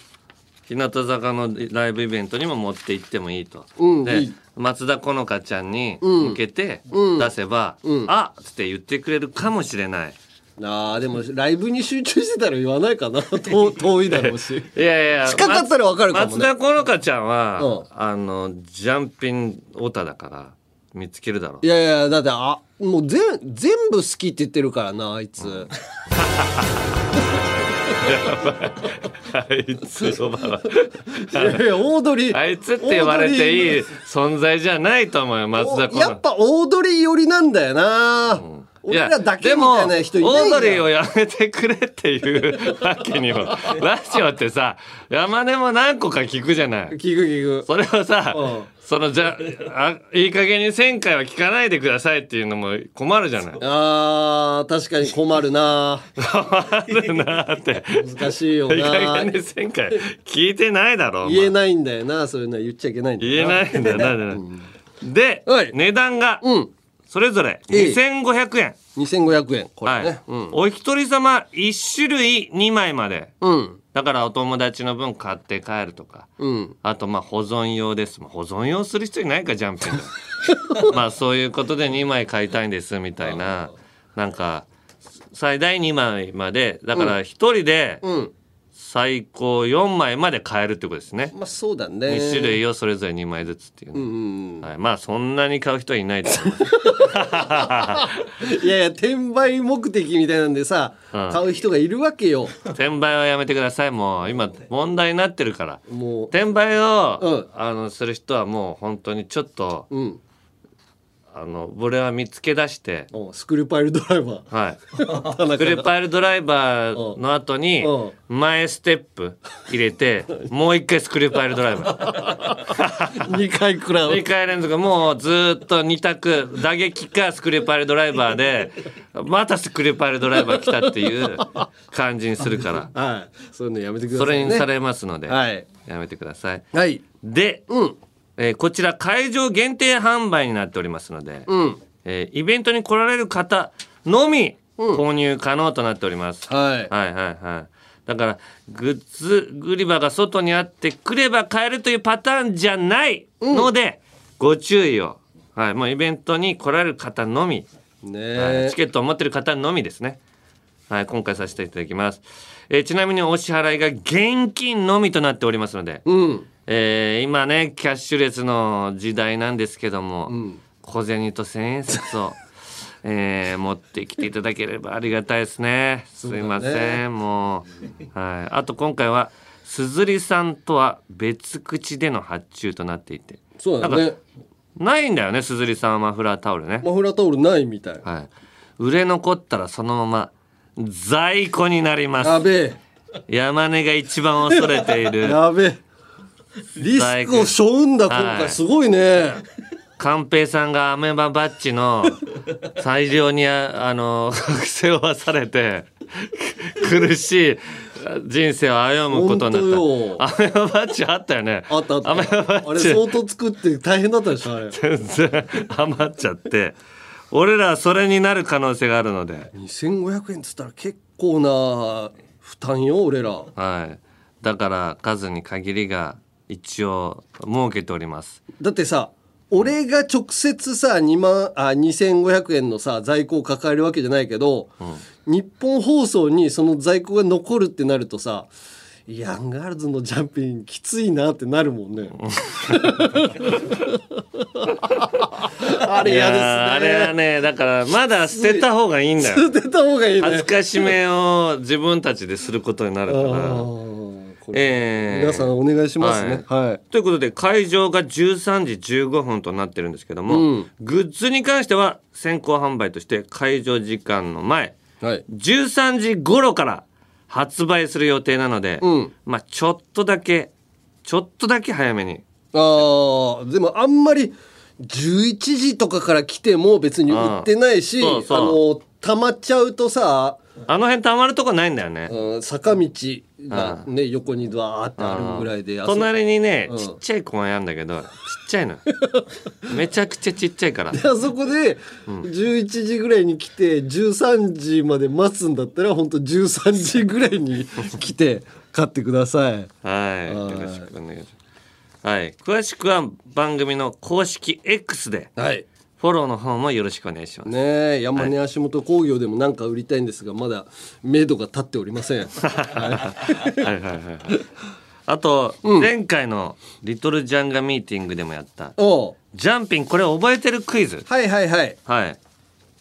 日向坂のライブイベントにも持って行ってもいいと、でうんいい松田好花ちゃんにうん。向けてうん。出せば「うん。あっ!」つって言ってくれるかもしれない。あーでもライブに集中してたら言わないかな。[LAUGHS] 遠遠いだろうし。[LAUGHS] いやいや近かったらわかるかもね。松田好花ちゃんは、あのジャンピンオタだから見つけるだろいやいやだってあもう全全部好きって言ってるからなあいつ、[LAUGHS] [LAUGHS] あいつ呼ばないやいやオードリー。あいつって言われていい存在じゃないと思うよ松田好花やっぱオードリー寄りなんだよな、俺らだけみたいな人いないでもオードリーをやめてくれっていうわけにも。[LAUGHS] ラジオってさ山根も何個か聞くじゃない。聞く聞く。それをさ、そのじゃあいい加減に1000回は聞かないでくださいっていうのも困るじゃない。あー確かに困るな。困るなって。難しいよいい加な減に1000回聞いてないだろお前。言えないんだよなそういうのは言っちゃいけないんだよ言えないんだよな、で、値段がそれぞれええ。2500円、2500円。これはい。ね、うん。お一人様1種類2枚まで、うん。だからお友達の分買って帰るとか、うん。あとまあ保存用です。保存用する人いないかジャンピング。[LAUGHS] まあそういうことで2枚買いたいんですみたいな。なんか最大2枚まで。だから1人でうん最高4枚まで買えるってことですね、まあそうだね。2種類をそれぞれ2枚ずつっていうね、うんうんはい、まあそんなに買う人はいないと思ういやいや転売目的みたいなんでさ、うん。買う人がいるわけよ。転売はやめてください。もう今問題になってるから。もう。転売を、あのする人はもう本当にちょっと、うんあの俺は見つけ出しておスクリューパイルドライバはい。[LAUGHS] ースクリューパイルドライバーの後に前ステップ入れて [LAUGHS] もう一回スクリューパイルドライバー。[LAUGHS] 2回くらい2回連続。もうずっと2択。打撃かスクリューパイルドライバーでまたスクリューパイルドライバー来たっていう感じにするから。はい。そういうのやめてください、ね、それにされますので、はい。やめてください。はい。で、えーこちら会場限定販売になっておりますので、うんえーイベントに来られる方のみ購入可能となっております。はいはいはいはい。だからグッズ売り場が外にあって来れば買えるというパターンじゃないので、ご注意を。はい、もうイベントに来られる方のみ、ねはいチケットを持ってる方のみですね。はい、今回させていただきます。えーちなみにお支払いが現金のみとなっておりますので、うんえー今ねキャッシュレスの時代なんですけども、小銭と千円札を、[LAUGHS] えー持ってきていただければありがたいですね。すいません、もう、はい、あと今回はすずりさんとは別口での発注となっていて。そうだね。ないんだよねすずりさんはマフラータオルね。マフラータオルないみたい。はい。売れ残ったらそのまま在庫になります。やべえ。山根が一番恐れている。やべえリスクを背負うんだ今はい回。すごいね。寛平さんがアメババッジの大量にああの背負わされて苦しい人生を歩むことになった。アメババッジあったよね。あったあった。あれ相当作って大変だったでしょあれ。全然余っちゃって。俺らはそれになる可能性があるので。2500円っつったら結構な負担よ俺ら。はい。だから数に限りが一応設けております。だってさ俺が直接さ2万あ2500円のさ在庫を抱えるわけじゃないけど、日本放送にその在庫が残るってなるとさヤンガールズのジャンピンきついなってなるもんね。[LAUGHS] あれ嫌ですね。あれはねだからまだ捨てた方がいいんだよ。[LAUGHS] 捨てた方がいいね。恥ずかしめを自分たちですることになるからえー皆さんお願いしますね。はい。ということで会場が13時15分となってるんですけども、うん。グッズに関しては先行販売として会場時間の前、13時頃から発売する予定なので、まあちょっとだけちょっとだけ早めに。ああでもあんまり11時とかから来ても別に売ってないし、あの溜まっちゃうとさあの辺溜まるとこないんだよね、うん坂道がね、横にわーってあるぐらいで、隣にね、うん。ちっちゃい公園あるんだけどちっちゃいの。[LAUGHS] めちゃくちゃちっちゃいから。であそこで11時ぐらいに来て13時まで待つんだったら本当13時ぐらいに [LAUGHS] 来て買ってください。はい、よろしくお願いします。はい、詳しくは番組の公式 X で、フォローの方もよろしくお願いします。ねえ山根足元工業でもなんか売りたいんですがまだ目処が立っておりません。はい。はいはい。あと、前回のリトルジャンガミーティングでもやった。ジャンピンこれ覚えてるクイズ？はいはいはい。はい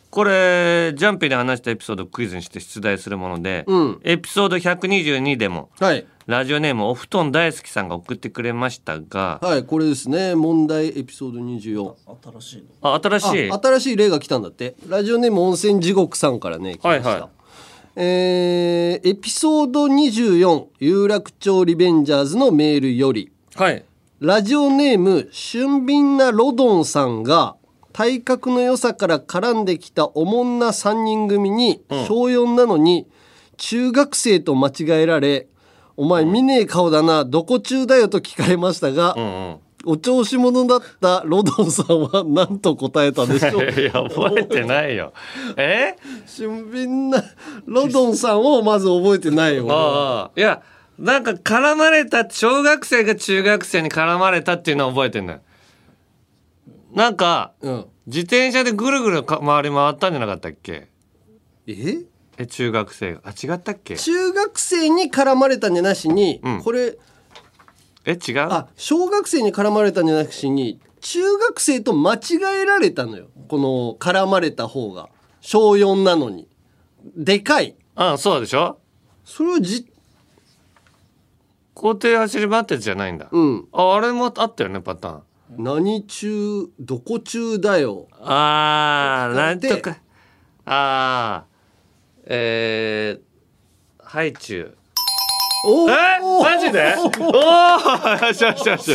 これジャンピンで話したエピソードをクイズにして出題するもので、うん。エピソード122でもはい。ラジオネームお布団大好きさんが送ってくれましたが、はいこれですね。問題エピソード24新しいの？あ新しい。あ新しい例が来たんだって。ラジオネーム温泉地獄さんからね来ました、はいはいえーエピソード24有楽町リベンジャーズのメールより。はい。ラジオネーム俊敏なロドンさんが体格の良さから絡んできたおもんな3人組に小4なのに中学生と間違えられ「お前見ねえ顔だなどこ中だよ」と聞かれましたが、お調子者だったロドンさんは何と答えたでしょう。[LAUGHS] いや覚えてないよ。[LAUGHS] え？俊敏なロドンさんをまず覚えてないよああいやなんか絡まれた小学生が中学生に絡まれたっていうのは覚えてんだよなんか、うん。自転車でぐるぐるか回り回ったんじゃなかったっけ？え？え中学生が。あ違ったっけ？中学生に絡まれたんじゃなしに、うん。これえ違う？あ小学生に絡まれたんじゃなしに中学生と間違えられたのよ。この絡まれた方が。小4なのに。でかい。あそうでしょ？それをじ校庭走り回ってじゃないんだ、うん。ああれもあったよねパターン何中どこ中だよ。あーなんでとか。あーえー、ハイチュウおえ？マジで？おおよしよしよし。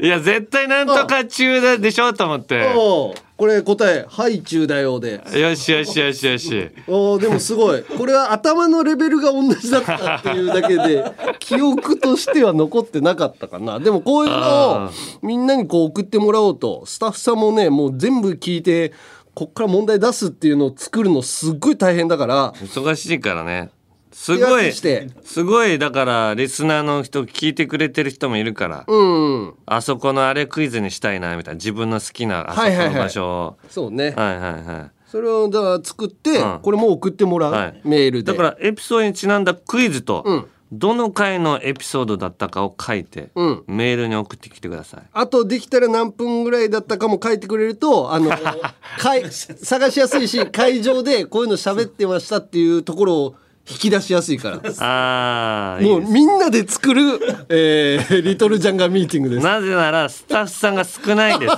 いや絶対なんとか中だでしょ？と思って。おこれ答え「ハイチュウだよ」で。よしよしよしよし。おーでもすごい。これは頭のレベルが同じだったっていうだけで記憶としては残ってなかったかな。でもこういうのをあみんなにこう送ってもらおうとスタッフさんもねもう全部聞いてこっから問題出すっていうのを作るのすっごい大変だから。忙しいからねすごいすごいだからリスナーの人聞いてくれてる人もいるから、うん。あそこのあれクイズにしたいなみたいな自分の好きなあそこのはいはいはい。場所を。そうね。はいはいはい。それをだから作って、うん。これもう送ってもらう、はい。メールで。だからエピソードにちなんだクイズと、うん。どの回のエピソードだったかを書いて、うん。メールに送ってきてください。あとできたら何分ぐらいだったかも書いてくれるとあの [LAUGHS] かい探しやすいし会場でこういうの喋ってましたっていうところを引き出しやすいから。ああもうみんなで作る、えーリトルジャンガミーティングです。なぜならスタッフさんが少ないです。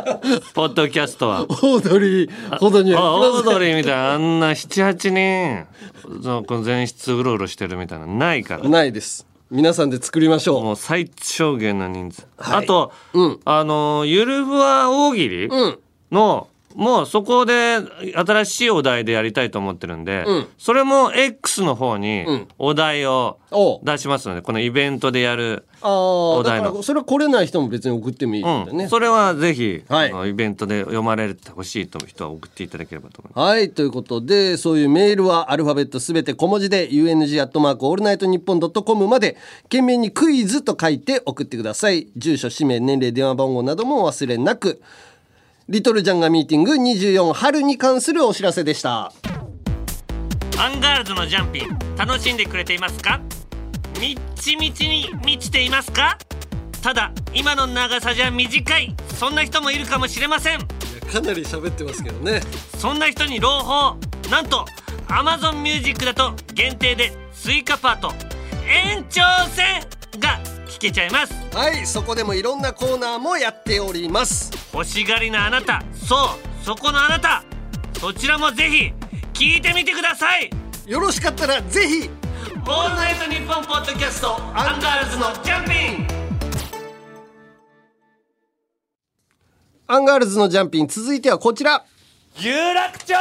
[LAUGHS] ポッドキャストは。オードリーほどにあオードリーみたいな。あんな78人。そのこの前室うろうろしてるみたいなのないから。ないです。皆さんで作りましょう。もう最小限の人数、はい。あと、うん。あのゆるふわ大喜利うん。の、もうそこで新しいお題でやりたいと思ってるんで、うん。それも X の方にん。お題を出しますのでこのイベントでやる、ああだお題の。からそれは来れない人も別に送ってもいいんだよね、うん、それはぜひ、はい。あのイベントで読まれてほしいという人は送っていただければと思います。はいということでそういうメールはアルファベットすべて小文字で UNG アットマークオールナイトニッポンドットコムまで件名にクイズと書いて送ってください。住所氏名年齢電話番号などもお忘れなくリトルジャンガミーティング24春に関するお知らせでした。アンガールズのジャンピン楽しんでくれていますか？みっちみちに満ちていますか？ただ今の長さじゃ短いそんな人もいるかもしれません。かなり喋ってますけどね。そんな人に朗報。なんと Amazon Music だと限定で追加パート延長戦が聞けちゃいます。はいそこでもいろんなコーナーもやっております。欲しがりなあなた。そうそこのあなた。そちらもぜひ聞いてみてください。よろしかったらぜひオールナイトニッポンポッドキャストアンガールズのジャンピン。アンガールズのジャンピン続いてはこちら。有楽町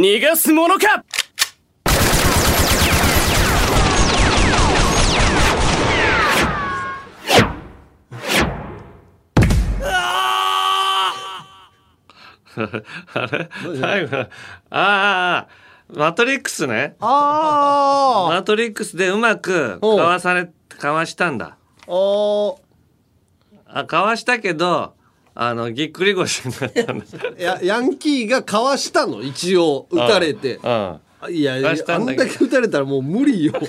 逃がすものか？あ [LAUGHS] れ？最後。ああマトリックスね。あマトリックスでうまくかわされかわしたんだ。あー。あかわしたけどあのぎっくり腰になったんだ。やヤンキーがかわしたの？一応打たれて。うん。いやいやあんんだけ打たれたらもう無理よ。グ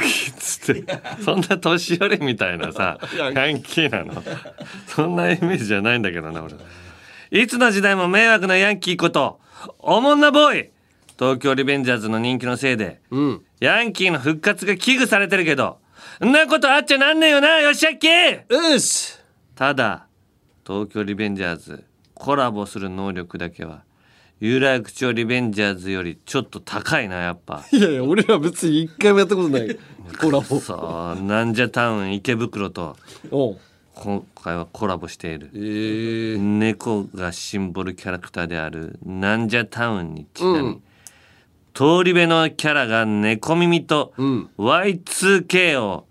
キッつって。そんな年寄りみたいなさヤンキーなの。そんなイメージじゃないんだけどな俺。いつの時代も迷惑なヤンキーことおもんなボーイ。東京リベンジャーズの人気のせいで、うん。ヤンキーの復活が危惧されてるけどんなことあっちゃなんねえよなよしあっきうしただ東京リベンジャーズコラボする能力だけは有楽町リベンジャーズよりちょっと高いなやっぱ。いやいや俺ら別に一回もやったことない。コラボ。そうなんじゃタウン池袋と今回はコラボしている、え。ー、猫がシンボルキャラクターであるなんじゃタウンにちなみ、うん。通り部のキャラが猫耳とうん。Y2K を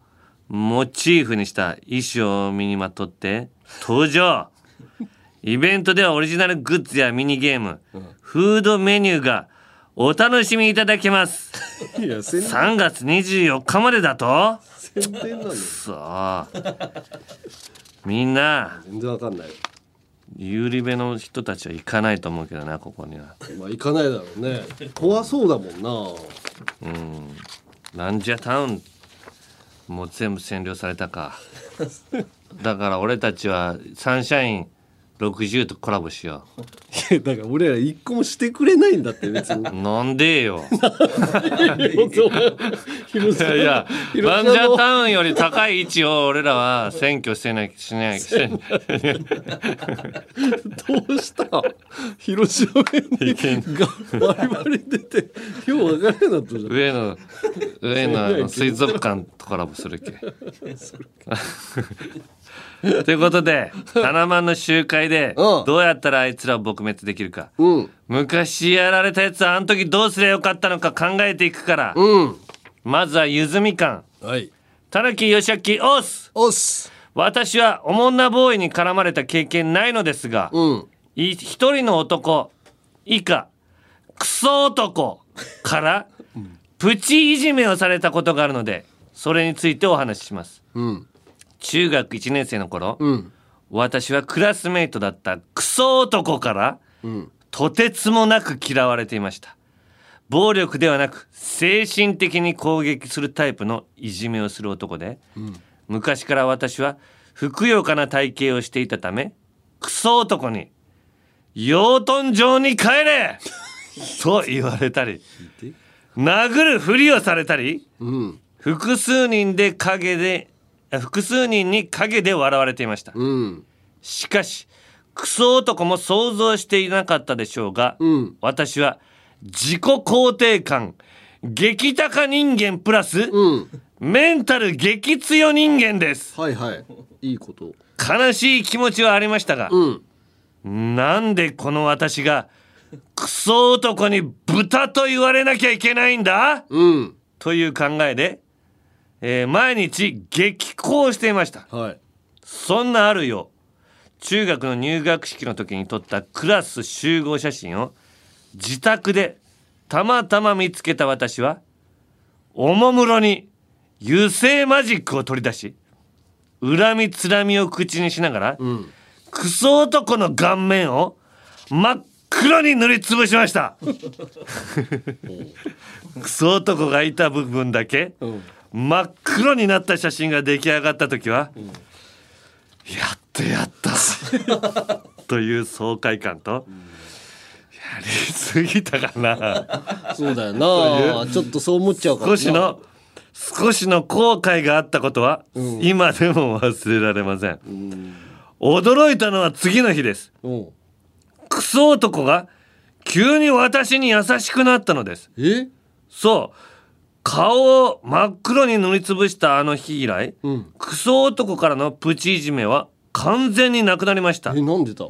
モチーフにした衣装を身にまとって登場。[LAUGHS] イベントではオリジナルグッズやミニゲーム、フードメニューがお楽しみいただけます。いや宣伝。3月24日までだと？そう。みんな。全然わかんない有利部の人たちは行かないと思うけどなここには。まあ行かないだろうね。怖そうだもんな。うん。なんじゃタウンもう全部占領されたか。だから俺たちはサンシャイン60とコラボしよいやだから俺ら一個もしてくれないんだって別に。[LAUGHS] うなんでよ。いやいや広島の。なんじゃタウンより高い位置を俺らは占拠してないしないし [LAUGHS] どうした？広島弁がバリバリ出て今日分からなかったじゃん。上野上野あの水族館とコラボするけ。[LAUGHS] ということでタナマンの集会でうん。どうやったらあいつらを撲滅できるか。うん。昔やられたやつはあの時どうすりゃよかったのか考えていくから。うん。まずはゆずみかんはい。たぬきよしあきおっすおっす私はおもんなボーイに絡まれた経験ないのですがうん。い一人の男以下クソ男からプチいじめをされたことがあるのでそれについてお話しします。うん。中学1年生の頃、うん私はクラスメイトだったクソ男からうん。とてつもなく嫌われていました。暴力ではなく精神的に攻撃するタイプのいじめをする男で、昔から私はふくよかな体型をしていたためクソ男に「養豚場に帰れ! [LAUGHS]」と言われたり殴るふりをされたりうん。複数人で陰であ複数人に陰で笑われていました。うん。しかしクソ男も想像していなかったでしょうが、うん。私は自己肯定感激高人間プラス、うん。メンタル激強人間です。はいはい。いいこと。悲しい気持ちはありましたが、うん。なんでこの私がクソ男に豚と言われなきゃいけないんだ？うん。という考えで、えー毎日激高していました。はい。そんなあるよ中学の入学式の時に撮ったクラス集合写真を自宅でたまたま見つけた私はおもむろに油性マジックを取り出し恨みつらみを口にしながら、ん。クソ男の顔面を真っ黒に塗りつぶしました。[LAUGHS] クソ男がいた部分だけ、真っ黒になった写真が出来上がった時は、やっとやった [LAUGHS] という爽快感と、やりすぎたかな。そうだよな。ちょっとそう思っちゃうからな。少しの少しの後悔があったことは、今でも忘れられません、驚いたのは次の日です。うん。クソ男が急に私に優しくなったのです。え？そう顔を真っ黒に塗りつぶしたあの日以来、うん。クソ男からのプチいじめは完全になくなりました。えなんでだ？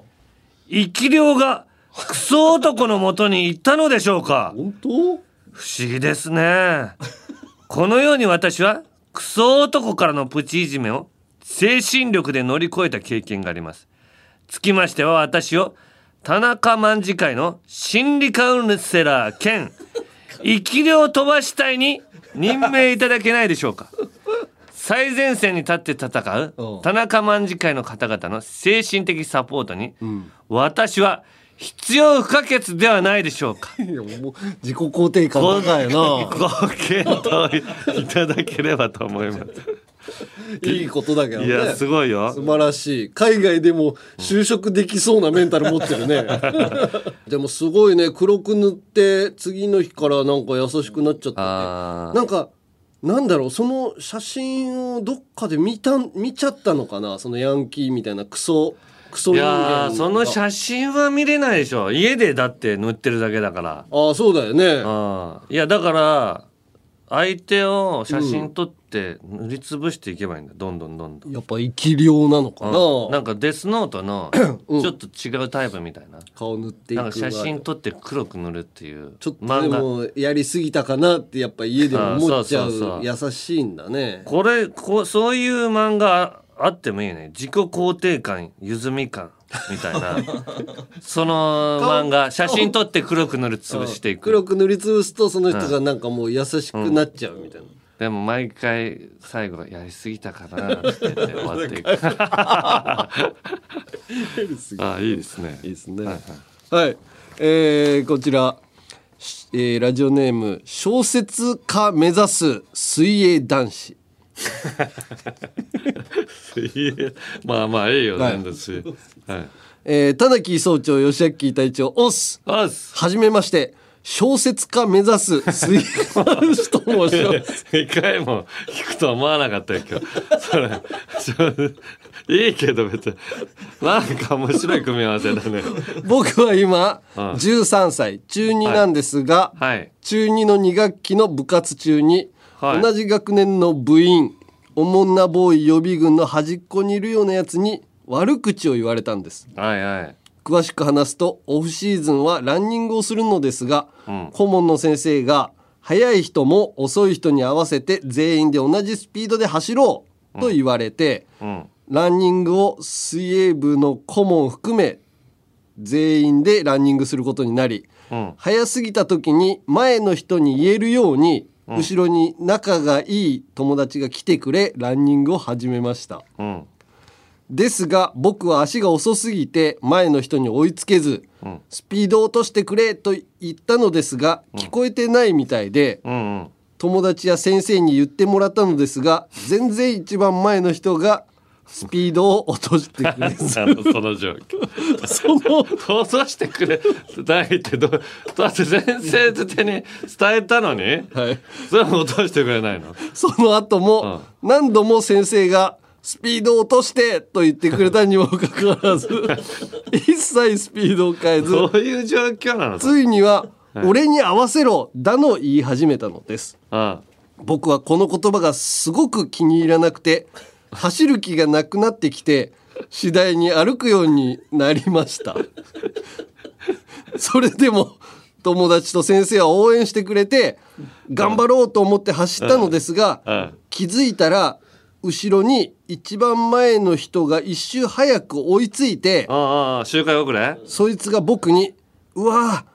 生き量がクソ男のもとに行ったのでしょうか？本当？不思議ですね。このように私はクソ男からのプチいじめを精神力で乗り越えた経験があります。つきましては私を田中卍会の心理カウンセラー兼生き量飛ばし隊に任命いただけないでしょうか。最前線に立って戦う田中卍会の方々の精神的サポートに、私は必要不可欠ではないでしょうか。[LAUGHS] いやもう自己肯定感高いな。ご検討いただければと思います [LAUGHS] いいことだけどね。いやすごいよ。素晴らしい。海外でも就職できそうなメンタル持ってるね。[LAUGHS] でもすごいね。黒く塗って次の日からなんか優しくなっちゃったって。なんかなんだろう。その写真をどっかで見た見ちゃったのかな？そのヤンキーみたいなクソクソいやーその写真は見れないでしょ。家でだって塗ってるだけだから。ああそうだよね。いやだから相手を写真撮って塗りつぶしていけばいいんだどんどんどんどん。やっぱ生き量なのかな、うん。なんかデスノートのちょっと違うタイプみたいな、顔塗っていくなんか写真撮って黒く塗るっていう。ちょっと漫画でもやりすぎたかなってやっぱ家でも思っちゃう。優しいんだね。これこうそういう漫画あってもいいね。自己肯定感ゆずみ感みたいな。[LAUGHS] その漫画。写真撮って黒く塗りつぶしていく。黒く塗りつぶすとその人がなんかもう優しくなっちゃうみたいな、でも毎回最後やりすぎたかなって言って終わっていく。あいいですね。いいですね。はい、えーこちら、しえーラジオネーム小説家目指す水泳男子。まあまあいいよ、はい全然はい。えー、田中総長吉明隊長オス。オス。はじめまして小説家目指す水泳男子と申します一回も聞くと思わなかったよ今日。それいいけど別になんか面白い組み合わせだね。僕は今うん。13歳中2なんですが、はい。中2の2学期の部活中に、はい。同じ学年の部員おもんなボーイ予備軍の端っこにいるようなやつに悪口を言われたんです。はいはい詳しく話すとオフシーズンはランニングをするのですが、うん。顧問の先生が速い人も遅い人に合わせて全員で同じスピードで走ろうと言われて、うん。ランニングを水泳部の顧問を含め全員でランニングすることになり、うん。早すぎた時に前の人に言えるように、後ろに仲がいい友達が来てくれランニングを始めました。うんですが僕は足が遅すぎて前の人に追いつけず、うん。スピードを落としてくれと言ったのですが聞こえてないみたいで、うんうん。友達や先生に言ってもらったのですが全然一番前の人がスピードを落としてくれ [LAUGHS] その状況。その落としてくれないってどだって先生手に伝えたのに、はい、それも落としてくれないの？その後も何度も先生がスピードを落としてと言ってくれたにもかかわらず [LAUGHS] 一切スピードを変えずどういう状況なの？ついには「はい。俺に合わせろ」だの言い始めたのです。あ僕はこの言葉がすごく気に入らなくて [LAUGHS] 走る気がなくなってきて次第に歩くようになりました。[LAUGHS] それでも友達と先生は応援してくれて頑張ろうと思って走ったのですがうん。気づいたら後ろに一番前の人が一周早く追いついてああ周回遅れ？そいつが僕に「うわ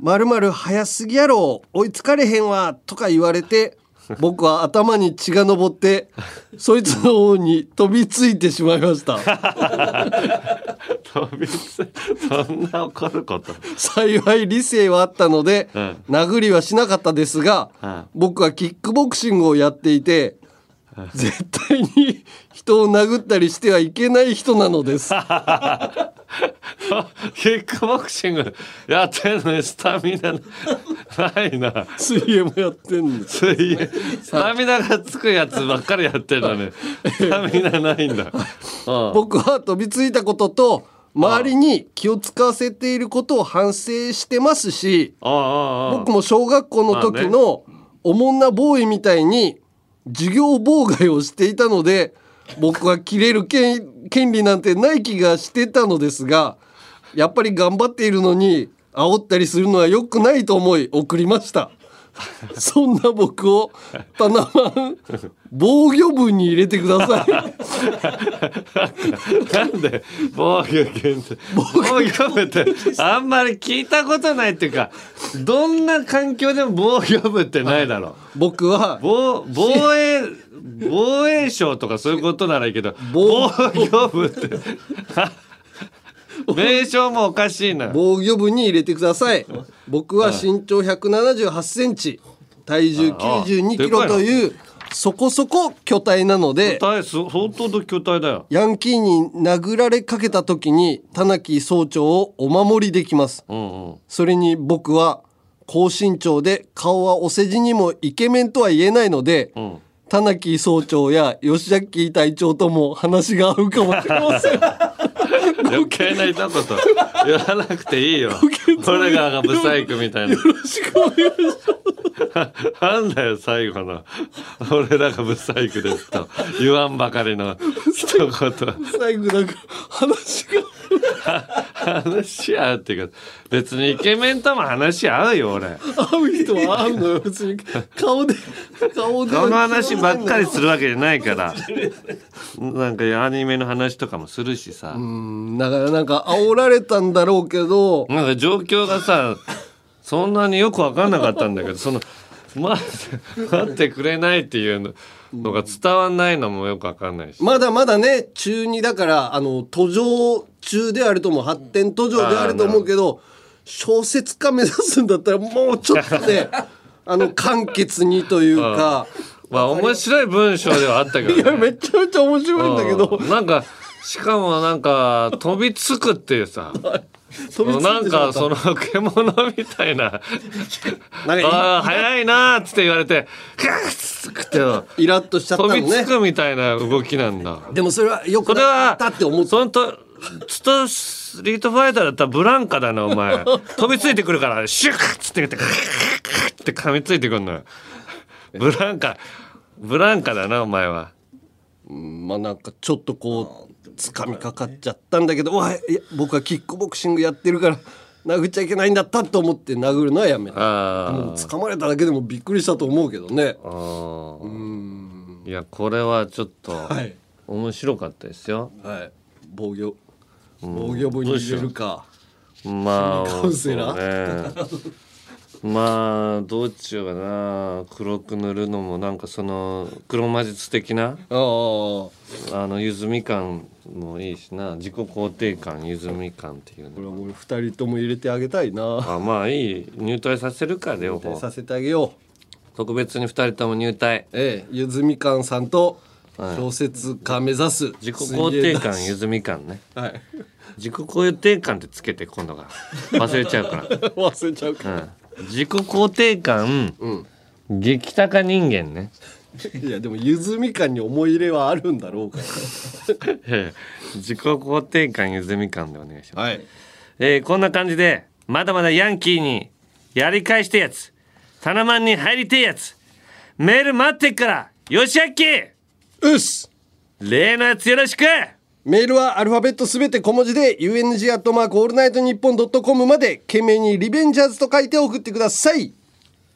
まるまる早すぎやろ追いつかれへんわ」とか言われて [LAUGHS] 僕は頭に血が上ってそいつの方に飛びついてしまいました。[LAUGHS] 飛びつそんな怒ること。幸い理性はあったので、うん。殴りはしなかったですが、うん。僕はキックボクシングをやっていて絶対に人を殴ったりしてはいけない人なのです。[LAUGHS] キックボクシングやってんのにスタミナないな。水泳もやってんです水泳。[LAUGHS] スタミナがつくやつばっかりやってるのに。スタミナないんだ、[LAUGHS] うん。僕は飛びついたことと周りに気を使わせていることを反省してますし僕も小学校の時のおもんなボーイみたいに授業妨害をしていたので僕は切れる権利なんてない気がしてたのですがやっぱり頑張っているのに煽ったりするのは良くないと思い送りました。[LAUGHS] そんな僕をタナマン防御部に入れてください。[LAUGHS] なんで防御犬って防御部ってあんまり聞いたことないっていうかどんな環境でも防御部ってないだろう。僕は防防衛防衛省とかそういうことならいいけど防御部って [LAUGHS] 名称もおかしいな防御部に入れてください。僕は身長178センチ体重92キロというそこそこ巨体なので巨体す相当と巨体だよ。ヤンキーに殴られかけた時に田中総長をお守りできます、それに僕は高身長で顔はお世辞にもイケメンとは言えないので、田中総長や吉崎隊長とも話が合うかもしれません [LAUGHS] 余計な一言言わなくていいよ。俺らがブサイクみたいな。よろしくお願いします。なんだよ最後の。俺らがブサイクですと。言わんばかりの一言。最後なんか話が。[LAUGHS] 話し合うっていうか別にイケメンとも話し合うよ俺。会う人は会うのよ別に。顔で顔で。この話ばっかりするわけじゃないから。なんかアニメの話とかもするしさ。うんだからなんか煽られたんだろうけど。なんか状況がさそんなによく分かんなかったんだけどその待って待ってくれないっていうのが伝わんないのもよく分かんないし。まだまだね中2だからあの途上中であると思う。発展途上であると思うけど小説家目指すんだったらもうちょっとね [LAUGHS] あの簡潔にというか。まあ面白い文章ではあったけど、ね、いやめちゃめちゃ面白いんだけど。うん。なんかしかもなんか飛びつくっていうさ。[LAUGHS] なんかその獣みたいな。[LAUGHS] ああ早いなーっつって言われてガッつって。イラッとしちゃったのね。飛びつくみたいな動きなんだ。でもそれはよくこれはなかったって思ってそのとスリートファイターだったらブランカだなお前。[LAUGHS] 飛びついてくるからシュッつって言ってガッって噛みついてくるの。よブランカブランカだなお前は。うんまあなんかちょっとこう掴みかかっちゃったんだけどわいや僕はキックボクシングやってるから殴っちゃいけないんだったと思って殴るのはやめた。あもう掴まれただけでもびっくりしたと思うけどね。あー。いやこれはちょっとはい。面白かったですよ、はい。防御防御部に入れるか。まあカウンセラー。ね。まあどうしようかな。黒く塗るのもなんかその黒魔術的な？あのゆずみ感もいいしな。自己肯定感ゆずみ感っていうこれはもう二人とも入れてあげたいな。あまあいい。入隊させるか両方。させてあげよう。特別に二人とも入隊。ええゆずみかんさんと小説家目指す。自己肯定感ゆずみ感ね。はい。自己肯定感ってつけて今度が。忘れちゃうから。[LAUGHS] 忘れちゃうかうん、自己肯定感、激高人間ね。いやでもゆずみかんに思い入れはあるんだろうか [LAUGHS] ええ。自己肯定感ゆずみ感でお願いします、はい。えーこんな感じでまだまだヤンキーにやり返してやつ。タナマンに入りてえやつ。メール待ってっからよしあっきうっす例のやつよろしく。メールはアルファベットすべて小文字で UNG アットマークオールナイトニッポンドットコムまで件名にリベンジャーズと書いて送ってください。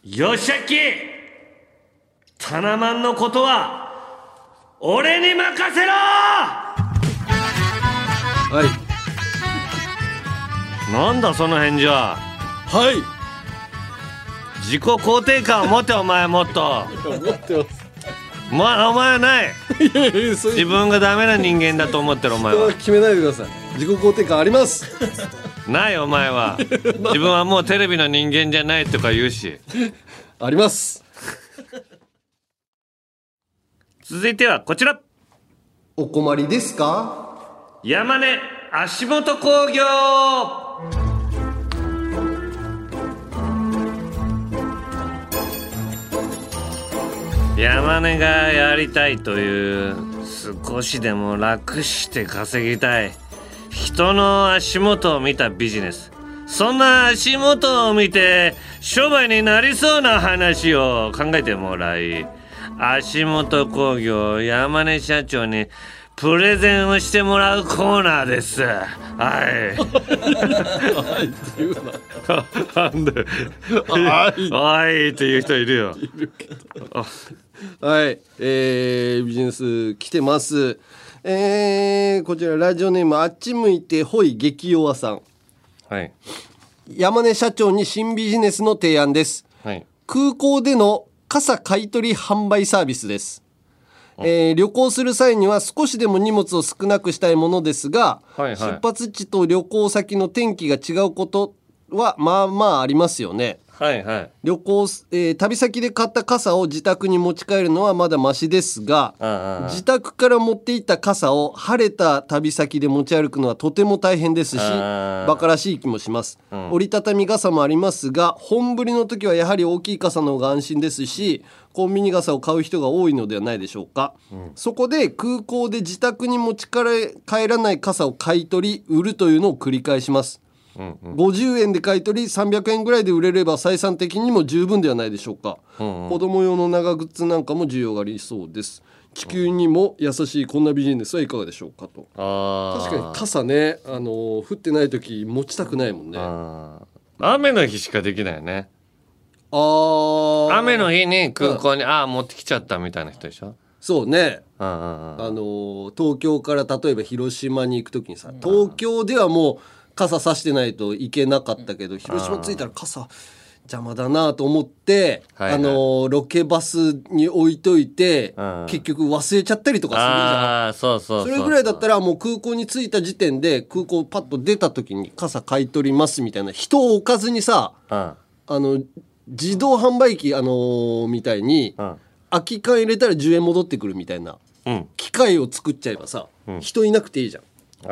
よしあっき。タナマンのことは俺に任せろ。はい。なんだその返事は。はい。自己肯定感を持てお前もっと。[LAUGHS] 思ってますまあお前はない。いやいやそう自分がダメな人間だと思ってるお前は。決めないでください。自己肯定感あります。ないお前は。自分はもうテレビの人間じゃないとか言うし。あります。続いてはこちら。お困りですか？山根足元工業山根がやりたいという少しでも楽して稼ぎたい。人の足元を見たビジネスそんな足元を見て商売になりそうな話を考えてもらい足元工業山根社長にプレゼンをしてもらうコーナーです。はい。なんではい。はいっていう人いるよ。はい、えー、ビジネス来てます。えー、こちらラジオネームあっち向い。てほい。激弱さん。はい。山根社長に新ビジネスの提案です。はい。空港での傘買取販売サービスです。えー旅行する際には少しでも荷物を少なくしたいものですが、はいはい。出発地と旅行先の天気が違うことはまあまあありますよね。はいはい。旅行す、えー旅先で買った傘を自宅に持ち帰るのはまだマシですがああ自宅から持っていった傘を晴れた旅先で持ち歩くのはとても大変ですしバカらしい気もします、折りたたみ傘もありますが本降りの時はやはり大きい傘の方が安心ですしコンビニ傘を買う人が多いのではないでしょうか、そこで空港で自宅に持ち帰らない傘を買い取り売るというのを繰り返します。50円で買い取り300円ぐらいで売れれば採算的にも十分ではないでしょうか、子供用の長靴なんかも需要がありそうです。地球にも優しいこんなビジネスはいかがでしょうかと。確かに傘ねあのー降ってない時持ちたくないもんね。雨の日しかできないよねあー。雨の日に空港に、ああ持ってきちゃったみたいな人でしょ？そうね。うんうんうん。あのー東京から例えば広島に行く時にさ東京ではもう傘さしてないといけなかったけど広島着いたら傘邪魔だなと思って、はいはい。あのーロケバスに置いといて、うん。結局忘れちゃったりとかするじゃん。ああそうそう。それぐらいだったらもう空港に着いた時点で空港パッと出た時に傘買い取りますみたいな人を置かずにさうん。あの自動販売機、あのーみたいに、うん。空き缶入れたら10円戻ってくるみたいなうん。機械を作っちゃえばさ、人いなくていいじゃん。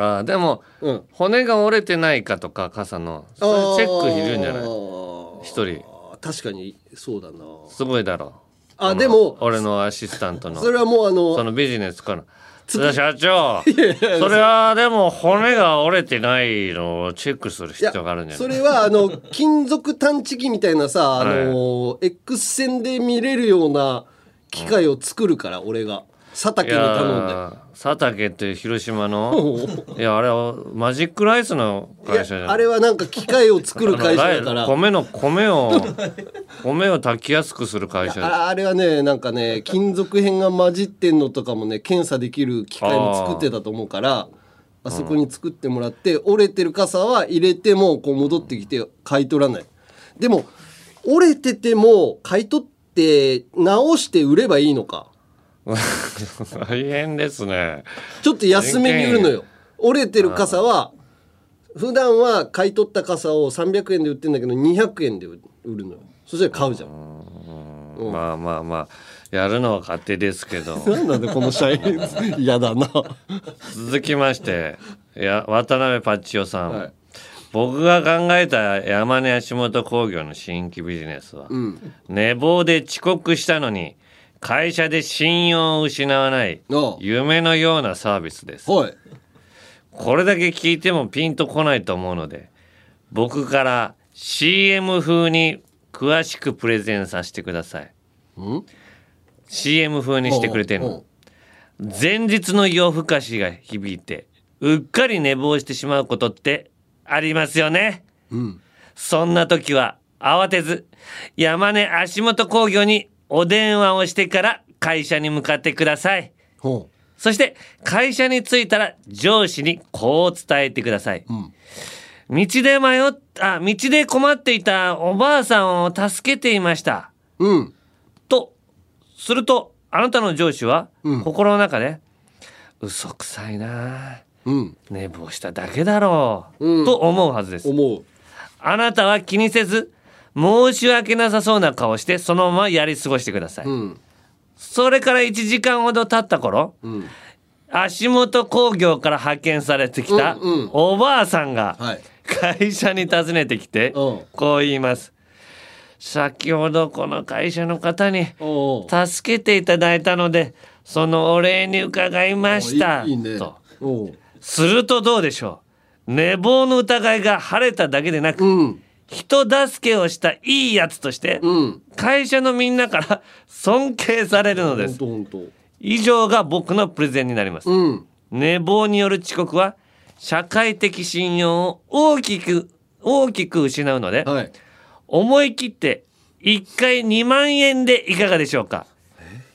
ああでも、うん。骨が折れてないかとか傘のそれチェックいるんじゃない？い一人。確かにそうだな。すごいだろあでも俺のアシスタントの。それはもうあのそのビジネスから社長。それはでも骨が折れてないのをチェックする必要があるんじゃない？それはあの金属探知機みたいなさ、あはい。の X 線で見れるような機械を作るから、俺が佐竹に頼んで。佐竹って広島の？いやあれはマジックライスの会社じゃないあれはなんか機械を作る会社だから。米の米を [LAUGHS] 米を炊きやすくする会社。ああれはねなんかね金属片が混じってんのとかもね検査できる機械も作ってたと思うからあそこに作ってもらって、折れてる傘は入れてもこう戻ってきて買い取らない。でも折れてても買い取って直して売ればいいのか [LAUGHS] 大変ですね。ちょっと安めに売るのよ。折れてる傘は普段は買い取った傘を300円で売ってんだけど200円で売るのよ。そしたら買うじゃん。まあまあまあ。やるのは勝手ですけど。[LAUGHS] なんなんでこの社員嫌だな。続きましていや渡辺パッチオさん、はい。僕が考えた山根足元工業の新規ビジネスは、寝坊で遅刻したのに会社で信用を失わない夢のようなサービスです。はい。これだけ聞いてもピンとこないと思うので僕から CM 風に詳しくプレゼンさせてください。ん？CM 風にしてくれてんの。前日の夜更かしが響いてうっかり寝坊してしまうことってありますよね。うん。そんな時は慌てず山根足元工業にお電話をしてから会社に向かってください。ほそして会社に着いたら上司にこう伝えてください。道で迷っあ道で困っていたおばあさんを助けていました。ううん。とするとあなたの上司はうん。心の中で、嘘くさいな。うん。寝坊しただけだろう、うん。と思うはずです。思う。あなたは気にせず申し訳なさそうな顔してそのままやり過ごしてください。うん。それから1時間ほど経った頃、ん。足元工業から派遣されてきたおばあさんがはい。会社に訪ねてきてうん。こう言います。先ほどこの会社の方に助けていただいたのでそのお礼に伺いました。と。するとどうでしょう。寝坊の疑いが晴れただけでなく、うん人助けをしたいいやつとして、うん。会社のみんなから [LAUGHS] 尊敬されるのです。以上が僕のプレゼンになります、うん。寝坊による遅刻は社会的信用を大きく大きく失うので、思い切って1回2万円でいかがでしょうか。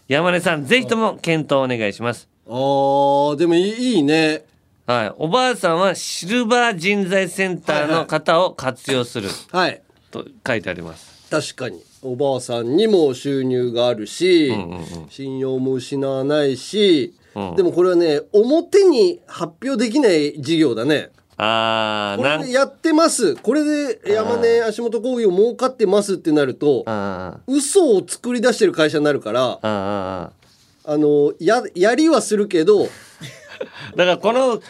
山根さんぜひとも検討お願いします。あーでもいいいいねはい。おばあさんはシルバー人材センターの方を活用する。はい。と書いてあります。確かに。おばあさんにも収入があるし、信用も失わないし、うん。でもこれはね表に発表できない事業だね。あーなんこれでやってます。これで山根足元工業儲かってますってなると嘘を作り出してる会社になるからあのややりはするけどだからこの、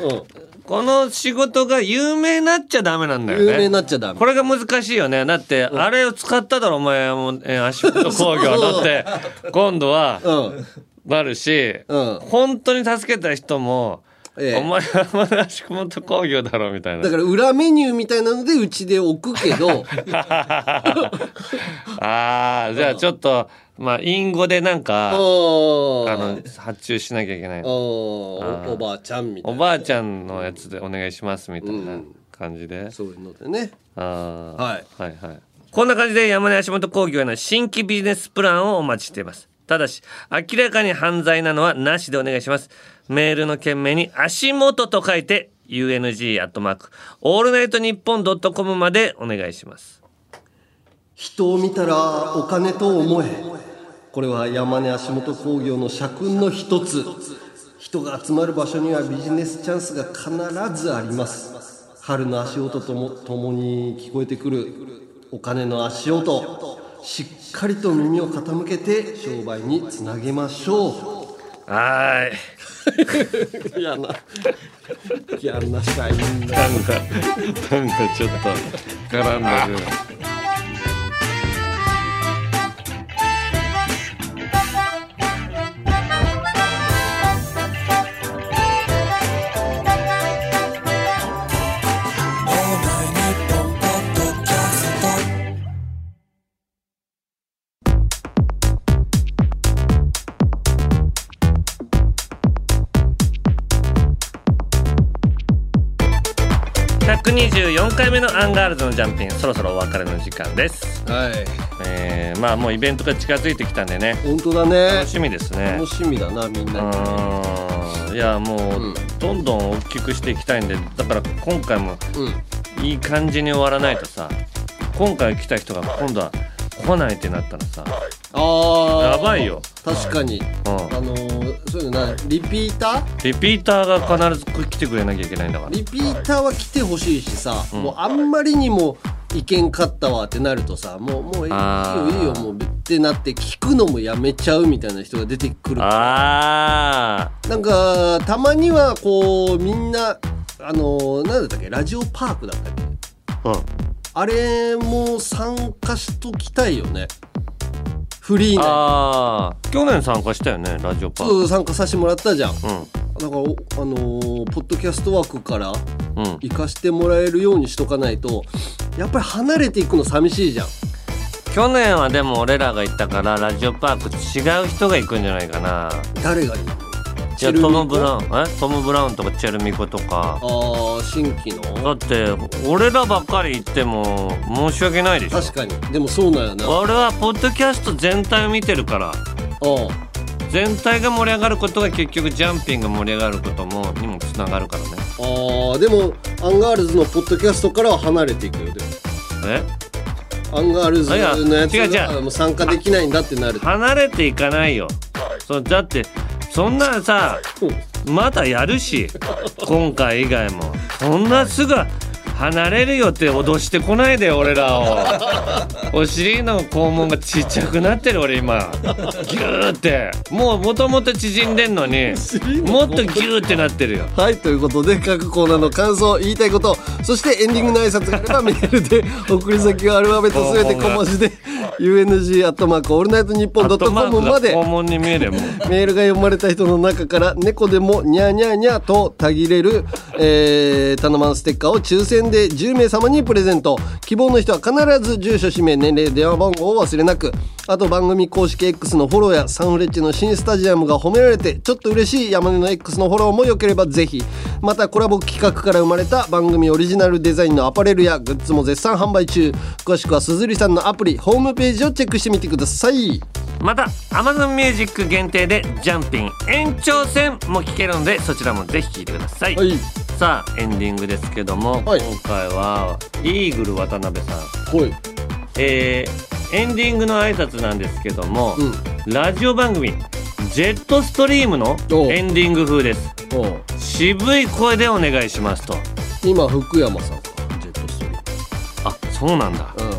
この仕事が有名になっちゃダメなんだよね。有名になっちゃダメ。これが難しいよね。だって、あれを使っただろ、お前も、えー足元工業だって、今度は、なるし、本当に助けた人も、お前は足元工業だろ、みたいな。だから裏メニューみたいなのでうちで置くけど。[LAUGHS] ああ、じゃあちょっと、まあ、隠語でなんか、あおの、発注しなきゃいけない。おばあちゃんみたいおばあちゃんのやつでお願いしますみたいな感じで、そういうのでね。あー。はい。はいはい。こんな感じで山根足元工業への新規ビジネスプランをお待ちしていますただし明らかに犯罪なのはなしでお願いします。メールの件名に足元と書いて UNG アットマークオールナイトニッポンドットコムまでお願いします。人を見たらお金と思え。これは山根足元工業の社訓の一つ。人が集まる場所にはビジネスチャンスが必ずあります。春の足音ともともに聞こえてくるお金の足音。しっかりと耳を傾けて商売につなげましょう。はーい。嫌な嫌な社員だなんか。なんかちょっと絡んでる124回目のアンガールズのジャンピンそろそろお別れの時間です。はい。えー、まあもうイベントが近づいてきたんでね。本当だね。楽しみですね。楽しみだなみんな。にうん。いやもう、どんどん大きくしていきたいんでだから今回もいい感じに終わらないとさ今回来た人が今度は来ないってなったらさあー。やばいよ確かに、あのーそういうのなリピーター？リピーターが必ず来てくれなきゃいけないんだから。リピーターは来てほしいしさ、うん。もうあんまりにも意見勝ったわってなるとさもうもういいよいいよもうってなって聞くのもやめちゃうみたいな人が出てくる。あなんかたまにはこうみんなあのなんだったっけラジオパークだったっけ？うん。あれも参加しときたいよねフリーな去年参加したよねラジオパーそう参加させてもらったじゃん、うん。だからおあのーポッドキャスト枠からうん。行かしてもらえるようにしとかないとやっぱり離れていくの寂しいじゃん。去年はでも俺らが行ったからラジオパーク違う人が行くんじゃないかな。誰がいいじゃあトム・ブラウンえ？トム・ブラウンとかチェルミコとか。ああ新規の？だって俺らばっかり行っても申し訳ないでしょ。確かに。でもそうなんやな。俺はポッドキャスト全体を見てるから。全体が盛り上がることが結局ジャンピン盛り上がることもにもつながるからね。ああでもアンガールズのポッドキャストからは離れていくよでも。え？アンガールズのやついや違う違う。がもう参加できないんだってなる。離れていかないよ。そうだってそんなさまだやるし今回以外も。そんなすぐ離れるよって脅してこないで俺らを。[LAUGHS] お尻の肛門がちっちゃくなってる俺今。ギューって。もうもともと縮んでんのにもっとギューってなってるよ。はいということで各コーナーの感想言いたいことそしてエンディングの挨拶があればメールで [LAUGHS] 送り先はアルファベットすべて小文字で UNG アットマークオールナイトニッポンドットコムまで。メールが読まれた人の中から猫でもニャーニャーニャーとたぎれる、えー、タナマンステッカーを抽選で10名様にプレゼント。希望の人は必ず住所氏名年齢電話番号を忘れなく。あと番組公式 X のフォローやサンフレッチェの新スタジアムが褒められてちょっと嬉しい山根の X のフォローもよければぜひ。またコラボ企画から生まれた番組オリジナルデザインのアパレルやグッズも絶賛販売中。詳しくはすずりさんのアプリホームページをチェックしてみてください。また Amazon Music 限定でジャンピン延長戦も聴けるのでそちらもぜひ聴いてください、はいさあエンディングですけども、はい。今回はイーグル渡辺さん。はい。えーエンディングの挨拶なんですけども、うラジオ番組ジェットストリームのおう。エンディング風です。おう。渋い声でお願いしますと。今福山さんかジェットストリーあそうなんだ。ムうん。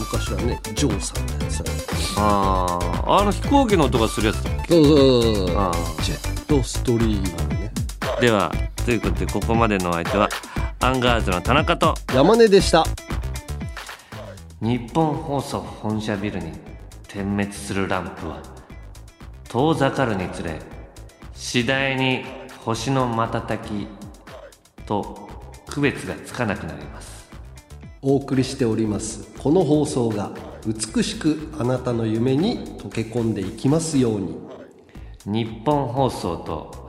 昔はねジョーさんのやつだね。あー。あの飛行機の音がするやつだそうそうそうそうあジェットストリームね。ーではということでここまでのお相手はアンガールズの田中と山根でした。ニッポン放送本社ビルに点滅するランプは遠ざかるにつれ次第に星の瞬きと区別がつかなくなります。お送りしております。この放送が美しくあなたの夢に溶け込んでいきますように。ニッポン放送と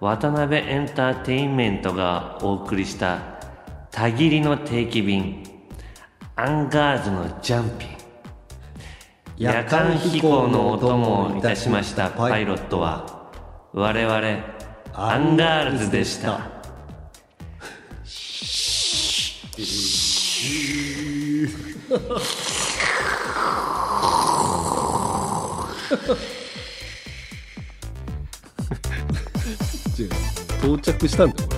ワタナベエンターテインメントがお送りしたたぎりの定期便アンガールズのジャンピン。夜間飛行のお供をいたしましたパイロットは我々アンガールズでした [LAUGHS] 到着したんだよ。